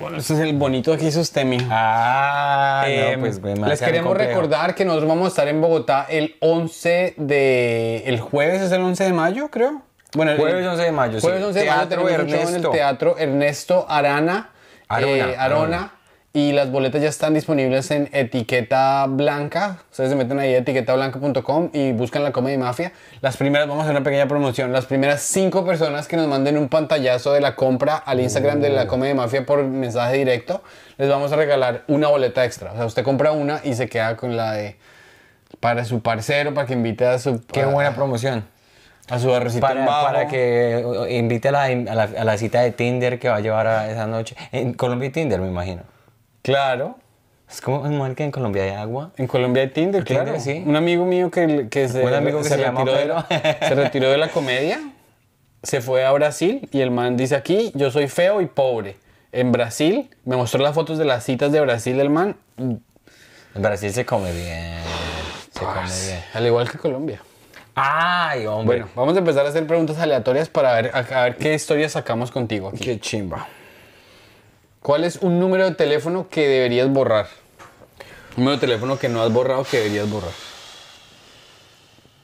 Bueno, ese es el bonito que hizo usted, mijo. Ah, Eh, no, pues, güey, me les queremos recordar que nosotros vamos a estar en Bogotá el 11 de... El jueves es el 11 de mayo, creo. Bueno, Jueves 11 de mayo. Jueves 11 de mayo Teatro tenemos un show en el. Teatro Ernesto Arana. Arona, eh, Arona. Arona. Y las boletas ya están disponibles en Etiqueta Blanca. Ustedes se meten ahí a etiquetablanca.com y buscan la Comedy Mafia. Las primeras, vamos a hacer una pequeña promoción. Las primeras cinco personas que nos manden un pantallazo de la compra al Instagram de la Comedy Mafia por mensaje directo, les vamos a regalar una boleta extra. O sea, usted compra una y se queda con la de para su parcero, para que invite a su Qué a- buena promoción. A su arrocito en Para, para que invite a la, a, la, a la cita de Tinder que va a llevar a esa noche. En Colombia hay Tinder, me imagino. Claro. Es como igual que en Colombia hay agua. En Colombia hay Tinder, Tinder, claro. sí. Un amigo mío que, que se, amigo que se llama retiró de la, se retiró de la comedia, se fue a Brasil y el man dice aquí, yo soy feo y pobre. En Brasil, me mostró las fotos de las citas de Brasil del man, En Brasil se come bien. Se come bien. al igual que Colombia. Ay, hombre. Bueno, vamos a empezar a hacer preguntas aleatorias para ver, a, a ver qué historias sacamos contigo aquí. qué chimba. ¿Cuál es un número de teléfono que deberías borrar? Un número de teléfono que no has borrado que deberías borrar.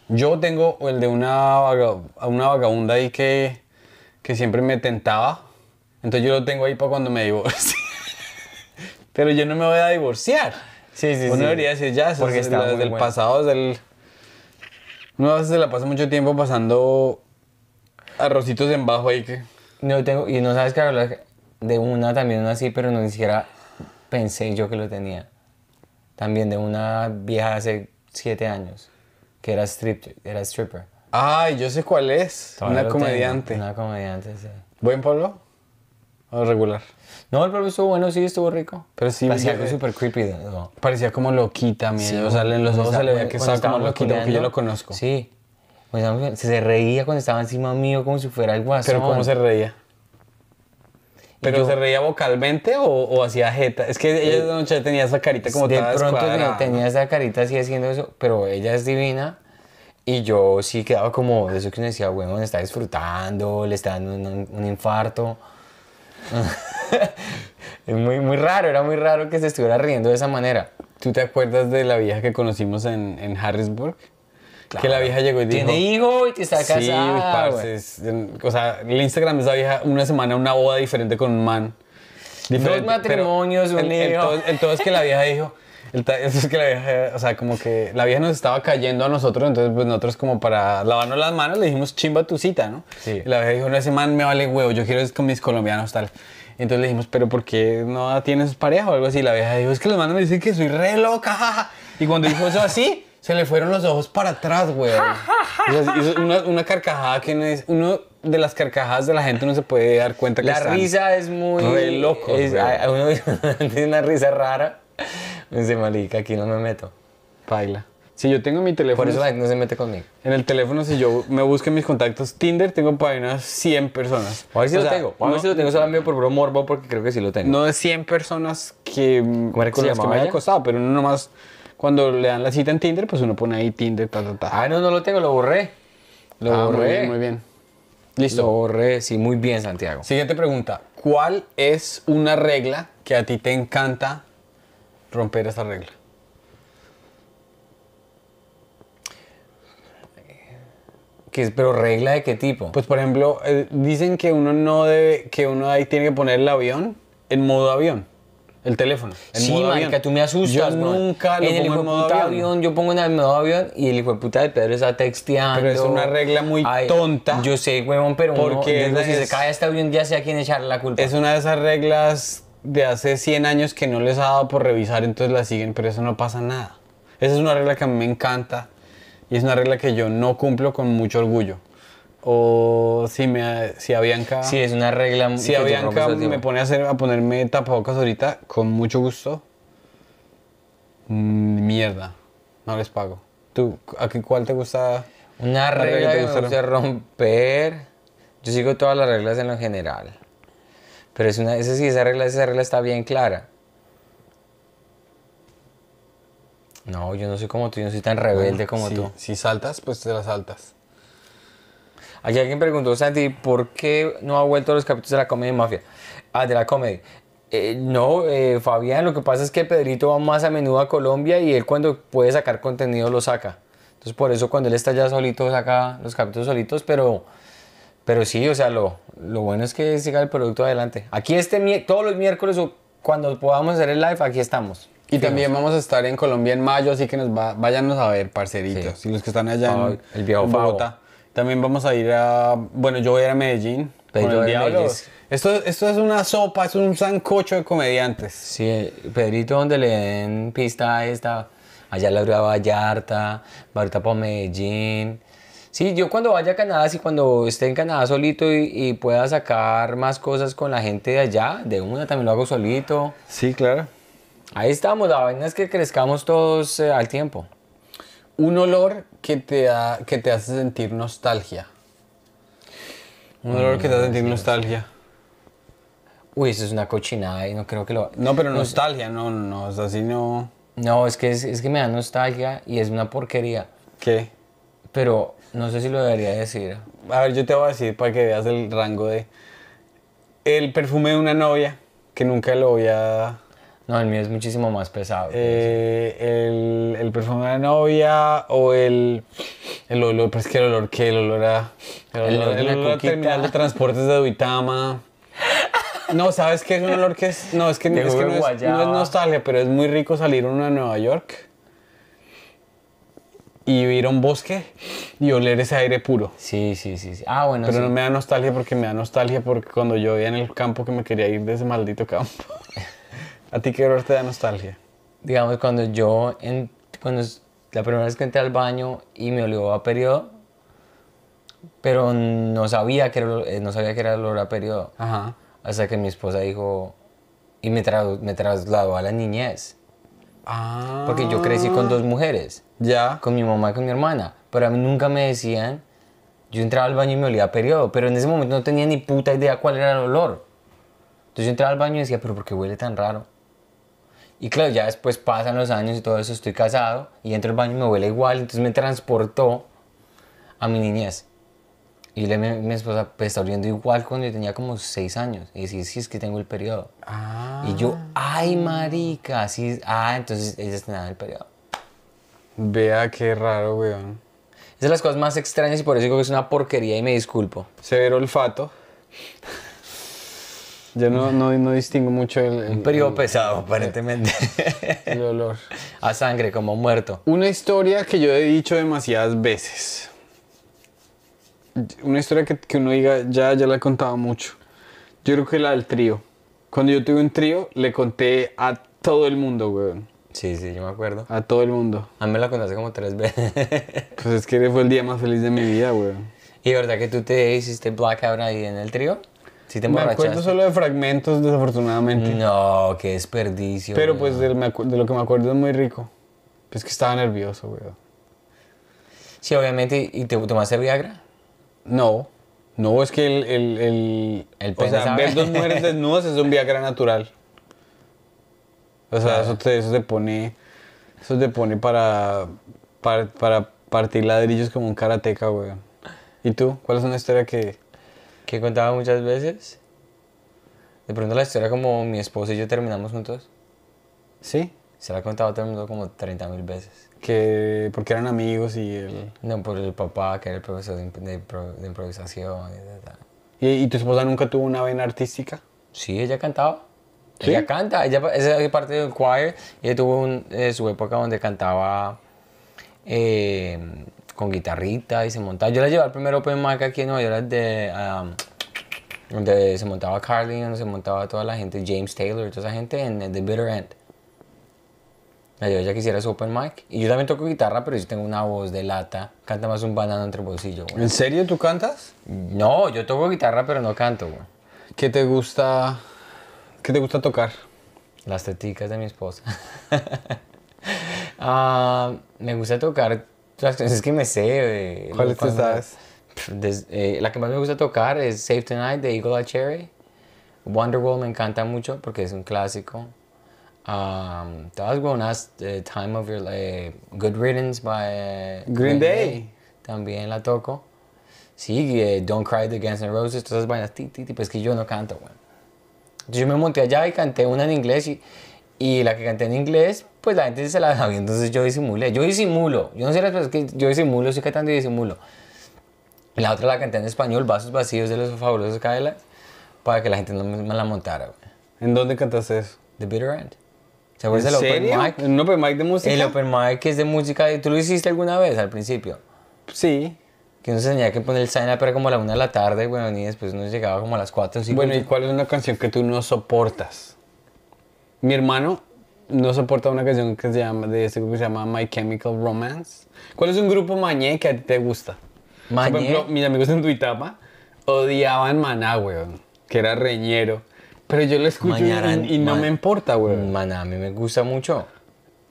Yo tengo el de una, vaga- una vagabunda ahí que, que siempre me tentaba. Entonces yo lo tengo ahí para cuando me divorcie. Pero yo no me voy a divorciar. Sí, sí, Uno sí. debería decir ya, eso Porque es está la- muy del bueno. pasado, desde el... Uno a veces se la pasa mucho tiempo pasando arrocitos en bajo ahí que... No tengo, y no sabes que hablar de una también una así, pero no ni siquiera pensé yo que lo tenía. También de una vieja hace siete años, que era, strip, era stripper. Ay, yo sé cuál es. Todavía una tengo, comediante. Una comediante, sí. ¿Buen polvo? ¿O regular? No, el polvo estuvo bueno, sí, estuvo rico. Pero sí, yo- algo súper creepy. ¿no? Parecía como loquita, mira. Sí, o sea, en los ojos se le veía que estaba como loquita, porque yo lo conozco. Sí. Se reía cuando estaba encima mío como si fuera el guasón. Pero ¿cómo se reía? ¿Pero yo- se reía vocalmente o, o hacía jeta? Es que ella de noche tenía esa carita como de toda pronto tenía, tenía esa carita así haciendo eso, pero ella es divina. Y yo sí quedaba como de eso que uno decía, bueno, está disfrutando, le está dando un, un infarto. es muy, muy raro, era muy raro que se estuviera riendo de esa manera. ¿Tú te acuerdas de la vieja que conocimos en, en Harrisburg? Que la vieja llegó y dijo... Tiene hijo y te está Sí, casada. parce, güey. es- o sea, el Instagram de esa vieja, una semana, una boda diferente con un man. Diferente, pero matrimonios, un el, el hijo. todo, el todo es que la vieja dijo, el ta- es que la vieja, o sea, como que la vieja nos estaba cayendo a nosotros, entonces pues nosotros como para lavarnos las manos le dijimos chimba tu cita, ¿no? Sí. Y la vieja dijo, no, ese man me vale huevo, yo quiero es con mis colombianos, tal. Entonces le dijimos, pero ¿por qué no tienes pareja o algo así? Y la vieja dijo, es que los manos me dicen que soy re loca. jaja". Y cuando dijo eso así, se le fueron los ojos para atrás, güey. Hizo- una, una carcajada que no es... Uno de las carcajadas de la gente no se puede dar cuenta que La están- risa es muy. re es- a- a uno tiene una risa rara. Dice, marica, aquí no me meto. Baila. Si yo tengo mi teléfono... Por eso la gente no se mete conmigo. En el teléfono, si yo me busco en mis contactos Tinder, tengo para unas 100 personas. A ver si O lo sea, tengo. A ver no- si lo tengo solamente por puro morbo, porque creo que sí lo tengo. No de 100 personas que, ¿Cómo era que con que me haya ella? acostado, pero uno nomás, cuando le dan la cita en Tinder, pues uno pone ahí Tinder, ta, ta, ta. Ah, no, no lo tengo, lo borré. Lo Ah, muy borré. bien, muy bien. Lo Listo. borré, sí, muy bien, Santiago. Siguiente pregunta. ¿Cuál es una regla que a ti te encanta romper esa regla? ¿Qué es, pero regla de qué tipo? Pues, por ejemplo, eh, dicen que uno no debe, que uno ahí tiene que poner el avión en modo avión. El teléfono. En sí, modo marica, avión. tú me asustas, Yo nunca lo en el pongo en de modo puta avión. avión. Yo pongo en el modo avión y el hijo de puta de Pedro está texteando. Pero es una regla muy tonta. Yo sé, huevón, pero uno, yo digo, es- si se cae este avión ya sé a quién echarle la culpa. Es una de esas reglas de hace 100 años que no les ha dado por revisar, entonces la siguen, pero eso no pasa nada. Esa es una regla que a mí me encanta y es una regla que yo no cumplo con mucho orgullo. O si, me, si a Bianca, Sí, es una regla si a Bianca me pone a, hacer, a ponerme tapabocas ahorita, con mucho gusto, mm, mierda, no les pago. ¿Tú, a qué, cuál te gusta? Una la regla regla que que te me gusta gusta romper. Yo sigo todas las reglas en lo general. Pero es una, esa sí, esa regla, esa regla está bien clara. No, yo no soy como tú, yo no soy tan rebelde como tú. Si saltas, pues te la saltas. Aquí alguien preguntó, Santi, ¿por qué no ha vuelto a los capítulos de la comedia mafia? Ah, de la comedy. Eh, no, eh, Fabián, lo que pasa es que Pedrito va más a menudo a Colombia y él cuando puede sacar contenido lo saca. Entonces por eso cuando él está ya solito saca los capítulos solitos, pero, pero sí, o sea, lo, lo bueno es que siga el producto adelante. Aquí este todos los miércoles o cuando podamos hacer el live, aquí estamos. Y también vamos a estar en Colombia en mayo, así que nos va, váyanos a ver, parceritos. Sí. Y los que están allá Favo, en, el viejo en. Bogotá. También vamos a ir a. Bueno, yo voy a ir a Medellín. Pedro con el. Medellín. Esto, esto es una sopa, es un sancocho de comediantes. Sí, Pedrito donde le den pista a esta, allá la a Vallarta, va ahorita para Medellín. Sí, yo cuando vaya a Canadá, sí, cuando esté en Canadá solito y, y pueda sacar más cosas con la gente de allá, de una también lo hago solito. Sí, claro. Ahí estamos, la vaina es que crezcamos todos eh, al tiempo. Un olor que te, da, que te hace sentir nostalgia. Un olor que te hace sentir nostalgia. Uy, eso es una cochinada y no creo que lo... No, pero nostalgia, no, no, sea, así no. No, es que, es, es que me da nostalgia y es una porquería, ¿Qué? pero no sé si lo debería decir. A ver, yo te voy a decir para que veas el rango de. El perfume de una novia, que nunca lo voy a. No, el mío es muchísimo más pesado. Eh, el, el perfume de la novia o el, el olor, pues que el olor que el olor a el El olor, olor de el la olor a terminal de transportes de Duitama. No, ¿sabes qué es un olor que es? No, es que, es que no, es, no es nostalgia, pero es muy rico salir uno a Nueva York y ir a un bosque y oler ese aire puro. Sí, sí, sí. sí. Ah, bueno, Pero sí. no me da nostalgia porque me da nostalgia porque cuando yo vivía en el campo que me quería ir de ese maldito campo. ¿A ti qué olor te da nostalgia? digamos, cuando yo, en, cuando la primera vez que entré al baño y me olió a periodo, pero no sabía que era, eh, no sabía que era el olor a periodo, Ajá. hasta que mi esposa dijo, y me, tra- me trasladó a la niñez, Ah. porque yo crecí con dos mujeres, Ya. con mi mamá y con mi hermana, pero a mí nunca me decían, yo entraba al baño y me olía a periodo, pero en ese momento no tenía ni puta idea cuál era el olor. Entonces yo entraba al baño y decía, pero ¿por qué huele tan raro? Y claro, ya después pasan los años y todo eso, estoy casado y entro al baño y me huele igual, entonces me transportó a mi niñez. Y le, mi, mi esposa, pues está oliendo igual cuando yo tenía como 6 años. Y decía, sí, es que tengo el periodo. Ah. Y yo, ay, marica, sí, ah, entonces ellas tenían el periodo. Vea qué raro, weón. Es de las cosas más extrañas y por eso digo que es una porquería y me disculpo. Severo olfato. Yo no, no, no distingo mucho el, el- Un periodo pesado, aparentemente. el olor. a sangre, como muerto. Una historia que yo he dicho demasiadas veces. Una historia que, que uno diga, ya, ya la he contado mucho. Yo creo que la del trío. Cuando yo tuve un trío, le conté a todo el mundo, weón. Sí, sí, yo me acuerdo. A todo el mundo. A mí me la contaste como tres veces. Pues es que fue el día más feliz de mi vida, weón. ¿Y verdad que tú te hiciste blackout ahí en el trío? ¿Sí te Me acuerdo solo de fragmentos, desafortunadamente. No, qué desperdicio. Pero pues de, lo que me acuerdo es muy rico. Es que estaba nervioso, weón. Sí, obviamente. ¿Y te tomaste Viagra? No, no, es que el... el, el, El o sea, ver dos mujeres desnudas es un Viagra natural. O sea, eso, te, eso te pone... Eso te pone para, para, para partir ladrillos como un karateca, weón. ¿Y tú? ¿Cuál es una historia que...? Que he contado muchas veces. De pronto la historia como mi esposa y yo terminamos juntos. ¿Sí? Se la he contado a todo el mundo como 30 mil veces. Que... Porque eran amigos y el... No, por el papá, que era el profesor de, de impro- de improvisación. y. ¿Y, tu esposa nunca tuvo una vena artística? Sí, ella cantaba. ¿Sí? Ella canta, ella es parte del choir. Ella tuvo un- eh, su época donde cantaba eh, con guitarrita y se montaba. Yo la llevé al primer open mic aquí en Nueva York de, um, donde se montaba Carly, donde se montaba toda la gente, James Taylor, toda esa gente en, The Bitter End. La llevé ella quisiera su open mic. Y yo también toco guitarra, pero yo tengo una voz de lata. Canta más un banano entre bolsillo. güey. ¿En serio tú cantas? No, yo toco guitarra, pero no canto. güey. ¿Qué te gusta... ¿Qué te gusta tocar? Las teticas de mi esposa. Ah, me gusta tocar las canciones que me sé. eh, ¿Cuáles te sabes? Des- eh, la que más me gusta tocar es Save Tonight de Eagle Eye Cherry. Wonderwall me encanta mucho porque es un clásico. Um, todas buenas. eh, Time of Your eh, Good Riddance by eh, Green Day. También la toco. Sí, Don't Cry de Guns N' Roses, todas esas vainas. Ti, ti, ti, pues que yo no canto. Entonces yo me monté allá y canté una en inglés y, y la que canté en inglés, pues la gente se la sabía, entonces yo disimulé. Yo disimulo, yo no sé las cosas que yo disimulo, estoy cantando y disimulo. La otra la canté en español, Vasos Vacíos de los Fabulosos Cadillacs, para que la gente no me, la montara. ¿En dónde cantaste eso? The Bitter End. ¿Se ¿En acuerdas del Open? Mic? ¿En un open mic de música? El Open Mic es de música, ¿tú lo hiciste alguna vez al principio? Sí. Que uno se tenía que poner el sign up era como a la una de la tarde, weón, y después uno llegaba como a las 4 o 5. Bueno, ¿y cuál es una canción que tú no soportas? Mi hermano no soporta una canción que se llama, de este grupo que se llama My Chemical Romance. ¿Cuál es un grupo mañé que a ti te gusta? Mañé. Por ejemplo, mis amigos en Tuitapa odiaban Maná, weón, que era reñero. Pero yo lo escucho y- Mañaran- y, no me importa, weón. Maná, a mí me gusta mucho.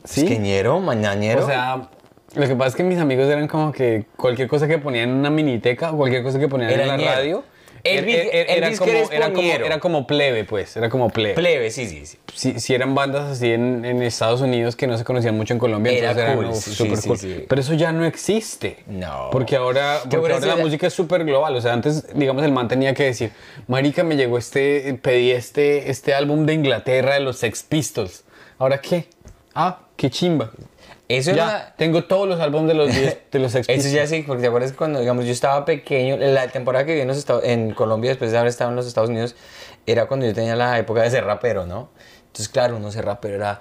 ¿Sí? Es que ñero, mañanero. O sea, lo que pasa es que mis amigos eran como que cualquier cosa que ponían en una miniteca o cualquier cosa que ponían Era en la ñero. radio. Elvis- era, era- era Elvis como, Crespo era, como, era como plebe, pues. Era como plebe. plebe, sí, sí, sí. si, si eran bandas así en, en Estados Unidos que no se conocían mucho en Colombia, Era entonces eran cool, uf, sí, súper sí, cool. sí. Pero eso ya no existe. No. Porque ahora, Que porque por ahora la música es súper global. O sea, antes, digamos, el man tenía que decir, marica, me llegó este, pedí este, este álbum de Inglaterra de los Sex Pistols. ¿Ahora qué? Ah, qué chimba. Eso ya, tengo todos los álbumes de los, diez- de los Sex Eso ya sí, porque te acuerdas cuando, digamos, yo estaba pequeño, la temporada que viví en, los Estados- en Colombia, después de haber estado en los Estados Unidos, era cuando yo tenía la época de ser rapero, ¿no? Entonces, claro, uno ser rapero era,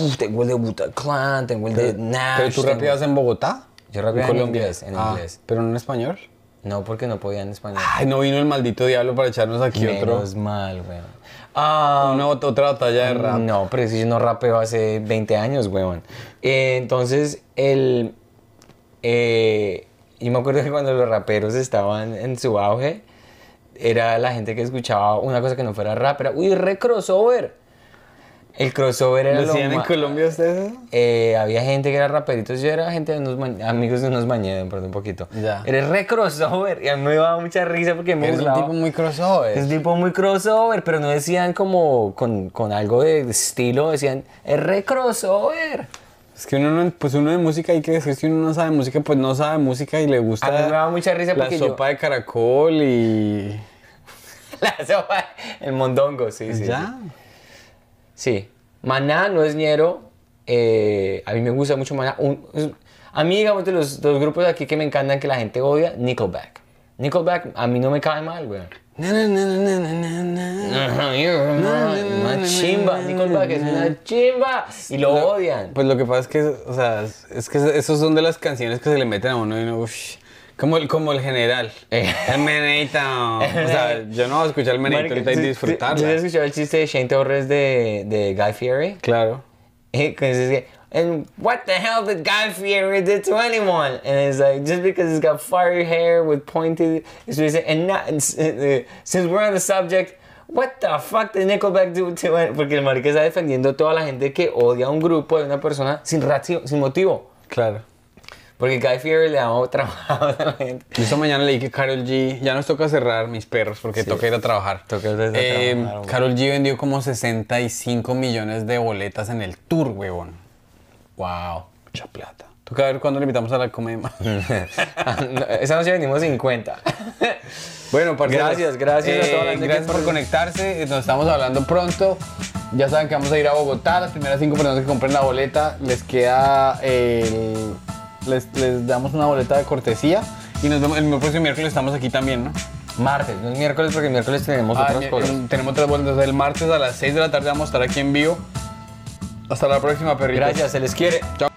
"Uf, tengo el de Buta Clan, tengo el de Nash. ¿Pero tú tengo-". rapeabas en Bogotá? Yo rapeaba en Colombia? inglés, en Ah, inglés. ¿Pero no en español? No, porque no podía en español. Ay, no vino el maldito diablo para echarnos aquí otro, Menos mal, weón. Ah, una, otra batalla de rap. No, pero si yo no rapeo hace 20 años, weón. Eh, entonces, el... eh, yo me acuerdo que cuando los raperos estaban en su auge, era la gente que escuchaba una cosa que no fuera rap, era, uy, re crossover. El crossover era ¿Lo hacían en Colombia ustedes? eh, había gente que era raperitos, yo era gente de unos amigos de unos mañedos, perdón, un poquito. Ya. Era re crossover y a mí me daba mucha risa porque me Es un tipo muy crossover. Es un tipo muy crossover, pero no decían como con, con algo de estilo, decían, es re crossover. Es que uno no, pues uno de música hay que decir si uno no sabe música, pues no sabe música y le gusta A mí me daba mucha risa la porque yo- sopa de caracol y La sopa, el mondongo, sí, sí. ya. Sí. Sí. Maná no es ñero, eh, a mí me gusta mucho Maná. Un- a mí, digamos, de los, de los grupos de aquí que me encantan que la gente odia, Nickelback. Nickelback a mí no me cae mal, güey. Una chimba, Nickelback es una chimba. Y lo odian. Pues lo que pasa es que, o sea, es- es que esos son de las canciones que se le meten a uno y uno, uff, como el, como el general. Eh. El menito. O sea, yo no voy a escuchar el menito ahorita y ¿tú- ¿Tú has escuchado el chiste de Shane Torres de, de Guy Fieri? Claro. Que dice, and what the hell did Guy Fieri do to anyone? And it's like, just because he's got fiery hair with pointed, and, not, and s- uh, since we're on the subject, what the fuck did Nickelback do to anyone? Porque el marica está defendiendo a toda la gente que odia a un grupo de una persona sin, ratio, sin motivo. Claro. Porque Guy Fieri le da trabajo a la gente. Yo esta mañana leí que Carol G, ya nos toca cerrar mis perros porque toca ir a trabajar. Toca ir a Eh, trabajar, güey. Karol G vendió como 65 millones de boletas en el tour, huevón. Wow. Mucha plata. Toca ver cuándo le invitamos a la comedia. Esa noche venimos 50. Bueno, parceros, Gracias, gracias a toda la gente Gracias por por- conectarse. eh, Nos estamos hablando pronto. Ya saben que vamos a ir a Bogotá. Las primeras cinco personas que compren la boleta les queda el- les, les damos una boleta de cortesía. Y nos vemos el próximo miércoles estamos aquí también, ¿no? Martes, no es miércoles porque miércoles tenemos Ah, otras mi- cosas. tenemos otras boletas. El martes a las 6 de la tarde vamos a estar aquí en vivo. Hasta la próxima, perritos. Gracias, se les quiere. Chao.